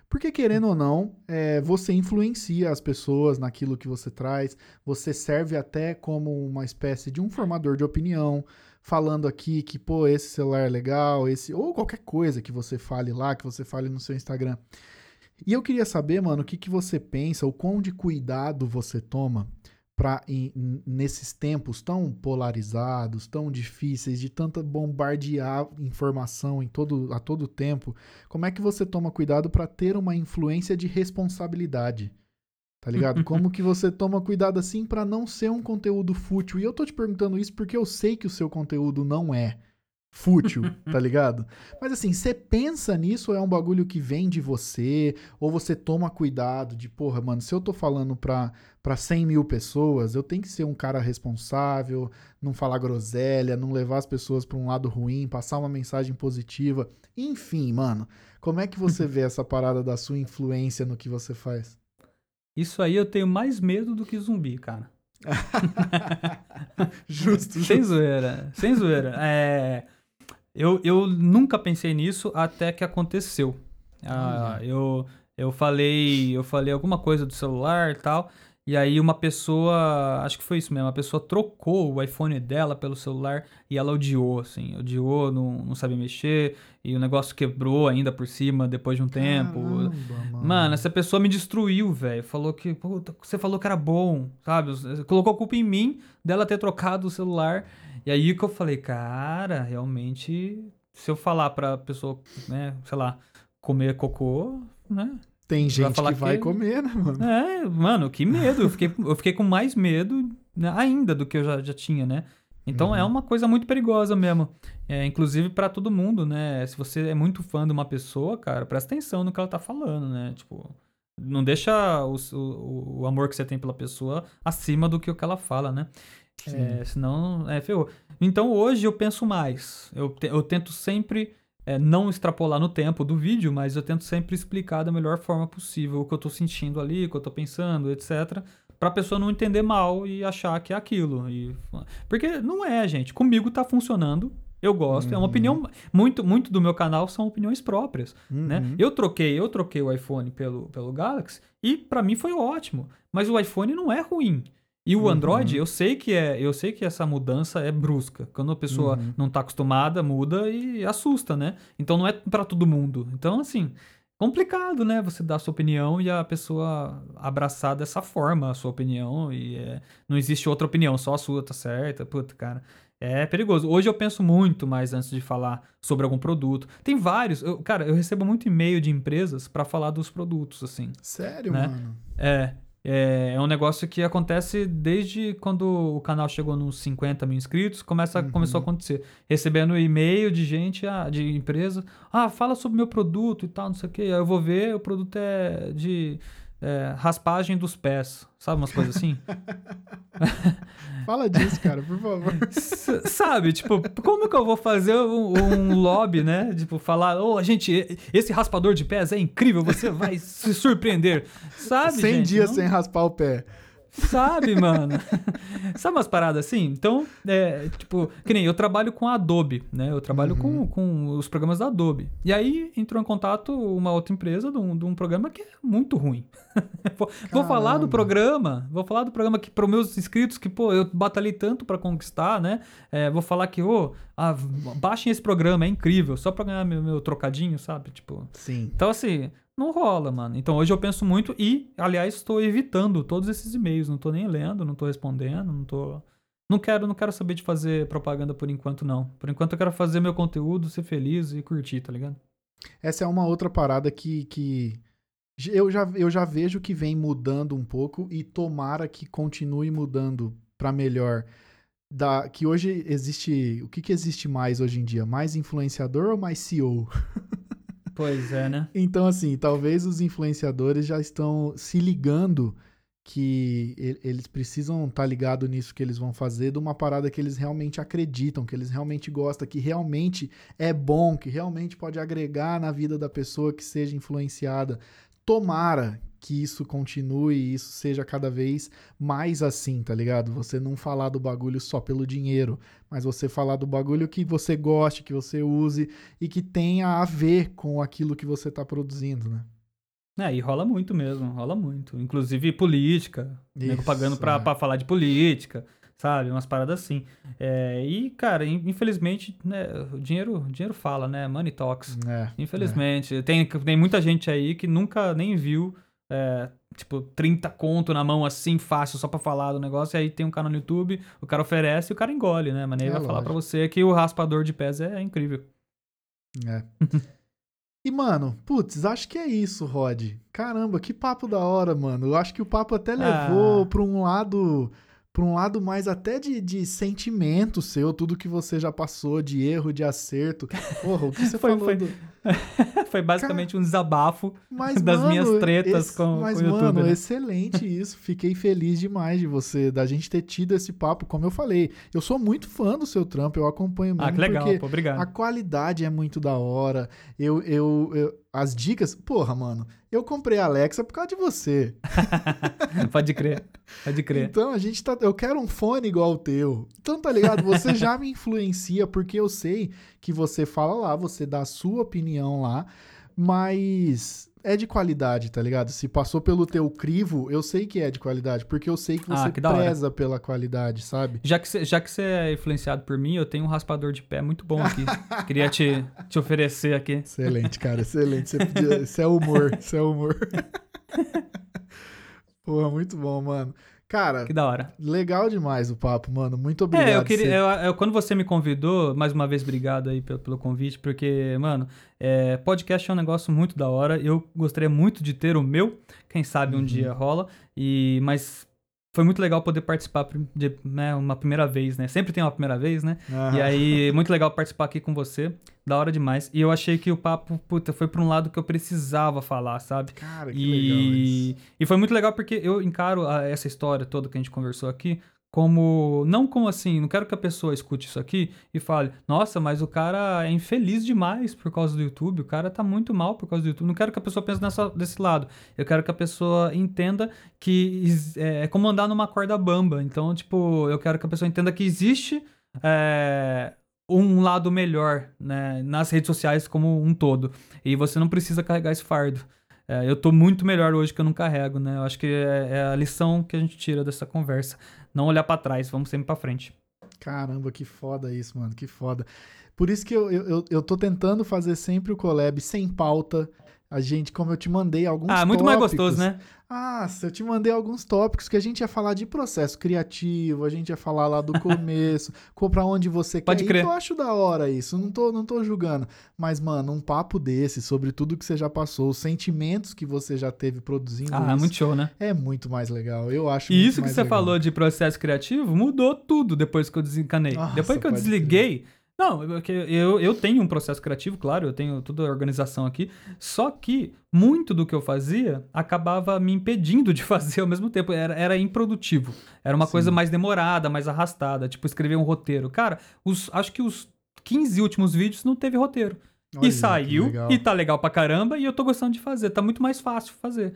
Porque, querendo ou não, é, você influencia as pessoas naquilo que você traz, você serve até como uma espécie de um formador de opinião, falando aqui que, pô, esse celular é legal, esse. Ou qualquer coisa que você fale lá, que você fale no seu Instagram. E eu queria saber, mano, o que, que você pensa, o quão de cuidado você toma para nesses tempos tão polarizados, tão difíceis, de tanta bombardear informação em todo, a todo tempo, como é que você toma cuidado para ter uma influência de responsabilidade? Tá ligado? (laughs) Como que você toma cuidado assim para não ser um conteúdo fútil? E eu tô te perguntando isso porque eu sei que o seu conteúdo não é fútil, tá ligado? Mas assim, você pensa nisso ou é um bagulho que vem de você? Ou você toma cuidado de, porra, mano, se eu tô falando pra, pra 100 mil pessoas, eu tenho que ser um cara responsável, não falar groselha, não levar as pessoas pra um lado ruim, passar uma mensagem positiva. Enfim, mano, como é que você (laughs) vê essa parada da sua influência no que você faz? Isso aí eu tenho mais medo do que zumbi, cara. (laughs) Justo, (laughs) Sem justo. zoeira. Sem zoeira. É, eu, eu nunca pensei nisso até que aconteceu. Ah, eu, eu falei eu falei alguma coisa do celular e tal. E aí uma pessoa, acho que foi isso mesmo, a pessoa trocou o iPhone dela pelo celular e ela odiou, assim, odiou, não, não sabia mexer, e o negócio quebrou ainda por cima depois de um tempo. Caramba, mano. Mano, essa pessoa me destruiu, velho. Falou que, puta, você falou que era bom, sabe? Colocou a culpa em mim dela ter trocado o celular. E aí que eu falei, cara, realmente, se eu falar pra pessoa, né, sei lá, comer cocô, né? Tem gente falar que vai que- comer, né, mano? É, mano, que medo. Eu fiquei, eu fiquei com mais medo né, ainda do que eu já, já tinha, né? Então Uhum. é uma coisa muito perigosa mesmo. É, inclusive pra todo mundo, né? Se você é muito fã de uma pessoa, cara, presta atenção no que ela tá falando, né? Tipo, não deixa o, o, o amor que você tem pela pessoa acima do que o que ela fala, né? É, senão, é, ferrou. Então hoje eu penso mais. Eu, te- eu tento sempre é, não extrapolar no tempo do vídeo, mas eu tento sempre explicar da melhor forma possível o que eu tô sentindo ali, o que eu tô pensando, etc. Pra pessoa não entender mal e achar que é aquilo. E, porque não é, gente. Comigo tá funcionando. Eu gosto. É uma Uhum. opinião. Muito, muito do meu canal são opiniões próprias né? Uhum. Eu troquei, eu troquei o iPhone pelo, pelo Galaxy e pra mim foi ótimo. Mas o iPhone não é ruim. E o Uhum. Android, eu sei que é, eu sei que essa mudança é brusca. Quando a pessoa Uhum. não tá acostumada, muda e assusta, né? Então não é pra todo mundo. Então assim, complicado, né? Você dar a sua opinião e a pessoa abraçar dessa forma a sua opinião e é, não existe outra opinião, só a sua tá certa. Puta, cara. É perigoso. Hoje eu penso muito mais antes de falar sobre algum produto. Tem vários. eu- cara, eu recebo muito e-mail de empresas pra falar dos produtos, assim. Sério, né? mano? É, é. É um negócio que acontece desde quando o canal chegou nos 50 mil inscritos, começa, Uhum. começou a acontecer. Recebendo e-mail de gente, ah, de empresa. Ah, fala sobre meu produto e tal, não sei o quê. Aí eu vou ver, o produto é de é, raspagem dos pés. Sabe umas coisas assim? (laughs) Fala disso, cara, por favor. S- Sabe, tipo, como que eu vou fazer um, um lobby, né? Tipo, falar, ô, gente, e- esse raspador de pés é incrível, você vai se surpreender. Sabe, 100 gente? dias Não- sem raspar o pé. Sabe, mano? (laughs) Sabe umas paradas assim? Então, é, tipo, que nem eu trabalho com a Adobe, né? Eu trabalho com, com os programas da Adobe. E aí entrou em contato uma outra empresa de um, de um programa que é muito ruim. (laughs) vou, falar do programa, vou falar do programa que para meus inscritos que, pô, eu batalhei tanto pra conquistar, né? É, vou falar que, ô, ah, baixem esse programa, é incrível, só pra ganhar meu, meu trocadinho, sabe? Tipo. Sim. Então, assim, não rola, mano. Então hoje eu penso muito e, aliás, estou evitando todos esses e-mails. Não tô nem lendo, não tô respondendo, não tô. Não quero, não quero saber de fazer propaganda por enquanto, não. Por enquanto eu quero fazer meu conteúdo, ser feliz e curtir, tá ligado? Essa é uma outra parada que, que eu, já, eu já vejo que vem mudando um pouco e tomara que continue mudando para melhor. Da, que hoje existe. O que, que existe mais hoje em dia? Mais influenciador ou mais CEO? (laughs) Pois é, né? Então, assim, talvez os influenciadores já estão se ligando que eles precisam estar tá ligados nisso que eles vão fazer, de uma parada que eles realmente acreditam, que eles realmente gostam, que realmente é bom, que realmente pode agregar na vida da pessoa que seja influenciada. Tomara que isso continue e isso seja cada vez mais assim, tá ligado? Você não falar do bagulho só pelo dinheiro, mas você falar do bagulho que você goste, que você use e que tenha a ver com aquilo que você tá produzindo, né? É, e rola muito mesmo, rola muito. Inclusive política, nego pagando pra, é. pra falar de política, sabe? Umas paradas assim. É, e, cara, infelizmente, né, o dinheiro, dinheiro fala, né? Money talks. É, infelizmente. É. Tem, tem muita gente aí que nunca nem viu, é, tipo, 30 conto na mão assim, fácil, só pra falar do negócio. E aí tem um canal no YouTube, o cara oferece e o cara engole, né? Mas ele vai lógico. falar pra você que o raspador de pés é incrível. É. (laughs) E, mano, putz, acho que é isso, Rod. Caramba, que papo da hora, mano. Eu acho que o papo até levou ah. pra um lado para um lado mais até de, de sentimento seu, tudo que você já passou, de erro, de acerto. Porra, o que você (laughs) foi, falou foi, do... (laughs) foi basicamente Cara, um desabafo mas, (laughs) das mano, minhas tretas esse, com, mas, com o YouTube. Mano, né? excelente isso. Fiquei feliz demais de você, da gente ter tido esse papo. Como eu falei, eu sou muito fã do seu trampo, eu acompanho muito. Ah, que legal, pô, obrigado. A qualidade é muito da hora. Eu, eu, eu, as dicas, porra, mano, eu comprei a Alexa por causa de você. (laughs) Pode crer. Pode crer. Então a gente tá. Eu quero um fone igual o teu. Então, tá ligado? Você já me influencia, porque eu sei que você fala lá, você dá a sua opinião lá, mas é de qualidade, tá ligado? Se passou pelo teu crivo, eu sei que é de qualidade, porque eu sei que você ah, que preza pela qualidade, sabe? Já que, você é influenciado por mim, eu tenho um raspador de pé muito bom aqui. (laughs) Queria te, te oferecer aqui. Excelente, cara, excelente. Isso é humor, isso é humor. (laughs) Porra, muito bom, mano. Cara, que da hora. Legal demais o papo, mano. Muito obrigado. É, eu queria. Eu, eu, quando você me convidou, mais uma vez, obrigado aí pelo, pelo convite, porque, mano, é, podcast é um negócio muito da hora. Eu gostaria muito de ter o meu. Quem sabe um uhum. dia rola. E, mas foi muito legal poder participar de né, uma primeira vez, né? Sempre tem uma primeira vez, né? E aí, muito legal participar aqui com você. Da hora demais. E eu achei que o papo, puta, foi pra um lado que eu precisava falar, sabe? Cara, que e... legal isso. E foi muito legal porque eu encaro a, essa história toda que a gente conversou aqui como não como assim, não quero que a pessoa escute isso aqui e fale, nossa, mas o cara é infeliz demais por causa do YouTube, o cara tá muito mal por causa do YouTube. Não quero que a pessoa pense nessa, desse lado. Eu quero que a pessoa entenda que é, é como andar numa corda bamba. Então, tipo, eu quero que a pessoa entenda que existe é, um lado melhor né, nas redes sociais como um todo. E você não precisa carregar esse fardo. É, eu tô muito melhor hoje que eu não carrego, né? Eu acho que é, é a lição que a gente tira dessa conversa. Não olhar para trás, vamos sempre para frente. Caramba, que foda isso, mano, que foda. Por isso que eu, eu, eu tô tentando fazer sempre o collab sem pauta. A gente, como eu te mandei alguns Ah, muito tópicos, mais gostoso, né? Ah, eu te mandei alguns tópicos que a gente ia falar de processo criativo, a gente ia falar lá do (laughs) começo, comprar onde você Pode quer. Crer. eu acho da hora isso, não tô, não tô julgando. Mas, mano, um papo desse, sobre tudo que você já passou, os sentimentos que você já teve produzindo. Ah, isso, muito show, né? É muito mais legal. Eu acho E isso que você legal. falou de processo criativo mudou tudo depois que eu desencanei. Nossa, depois que eu desliguei. Crer não, eu, eu tenho um processo criativo, claro, eu tenho toda a organização aqui, só que muito do que eu fazia acabava me impedindo de (laughs) fazer ao mesmo tempo, era, era improdutivo. Era uma Sim. coisa mais demorada, mais arrastada, tipo escrever um roteiro. Cara, os, acho que os 15 últimos vídeos não teve roteiro. Olha, e saiu, e tá legal pra caramba, e eu tô gostando de fazer, tá muito mais fácil fazer.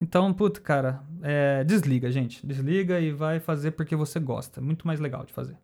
Então, puta, cara, é, desliga, gente. Desliga e vai fazer porque você gosta. Muito mais legal de fazer.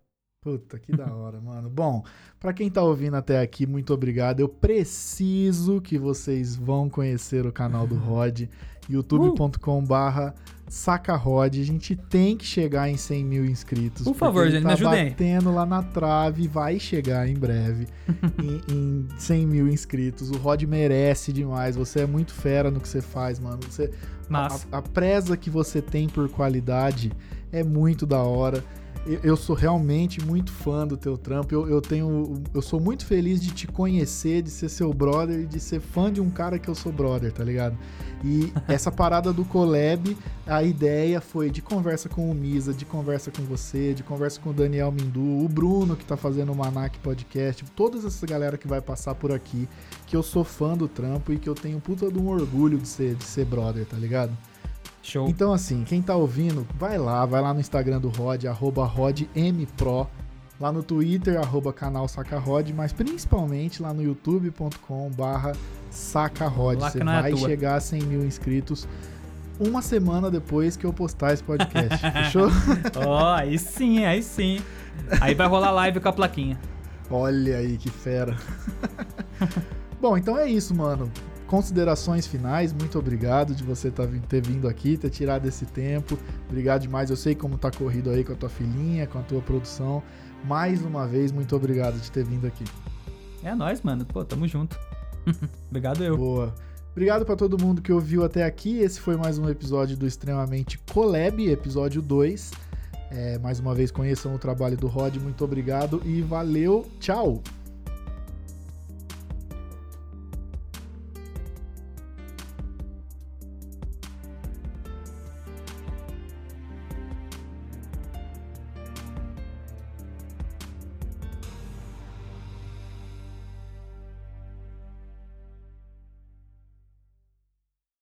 Puta, que da hora, mano. Bom, para quem tá ouvindo até aqui, muito obrigado. Eu preciso que vocês vão conhecer o canal do Rod, (laughs) youtube.com/barra Saca Rod. A gente tem que chegar em 100 mil inscritos. Por favor, gente, tá me ajudem. batendo lá na trave, vai chegar em breve (laughs) em, em 100 mil inscritos. O Rod merece demais. Você é muito fera no que você faz, mano. Você, Massa. a, a presa que você tem por qualidade é muito da hora. Eu, sou realmente muito fã do teu trampo. Eu, eu tenho, eu sou muito feliz de te conhecer, de ser seu brother e de ser fã de um cara que eu sou brother, tá ligado? E (laughs) essa parada do collab, a ideia foi de conversa com o Misa, de conversa com você, de conversa com o Daniel Mindu, o Bruno que tá fazendo o Manac Podcast, todas essa galera que vai passar por aqui, que eu sou fã do trampo e que eu tenho puta de um orgulho de ser, de ser brother, tá ligado? Show. Então, assim, quem tá ouvindo, vai lá, vai lá no Instagram do Rod, arroba RodMPro, lá no Twitter, arroba canal SacaRod, mas principalmente lá no youtube.com barra SacaRod. Você é vai tua. chegar a 100 mil inscritos uma semana depois que eu postar esse podcast, (laughs) fechou? Ó, aí sim, aí sim. Aí vai rolar live com a plaquinha. Olha aí que fera. (laughs) Bom, então é isso, mano. Considerações finais, muito obrigado de você tá ter vindo aqui, ter tirado esse tempo. Obrigado demais. Eu sei como tá corrido aí com a tua filhinha, com a tua produção. Mais uma vez, muito obrigado de ter vindo aqui. É nóis, mano. Pô, tamo junto. (laughs) Obrigado eu. Boa. Obrigado pra todo mundo que ouviu até aqui. Esse foi mais um episódio do Extremamente Collab, episódio 2. É, mais uma vez conheçam o trabalho do Rod. Muito obrigado e valeu. Tchau.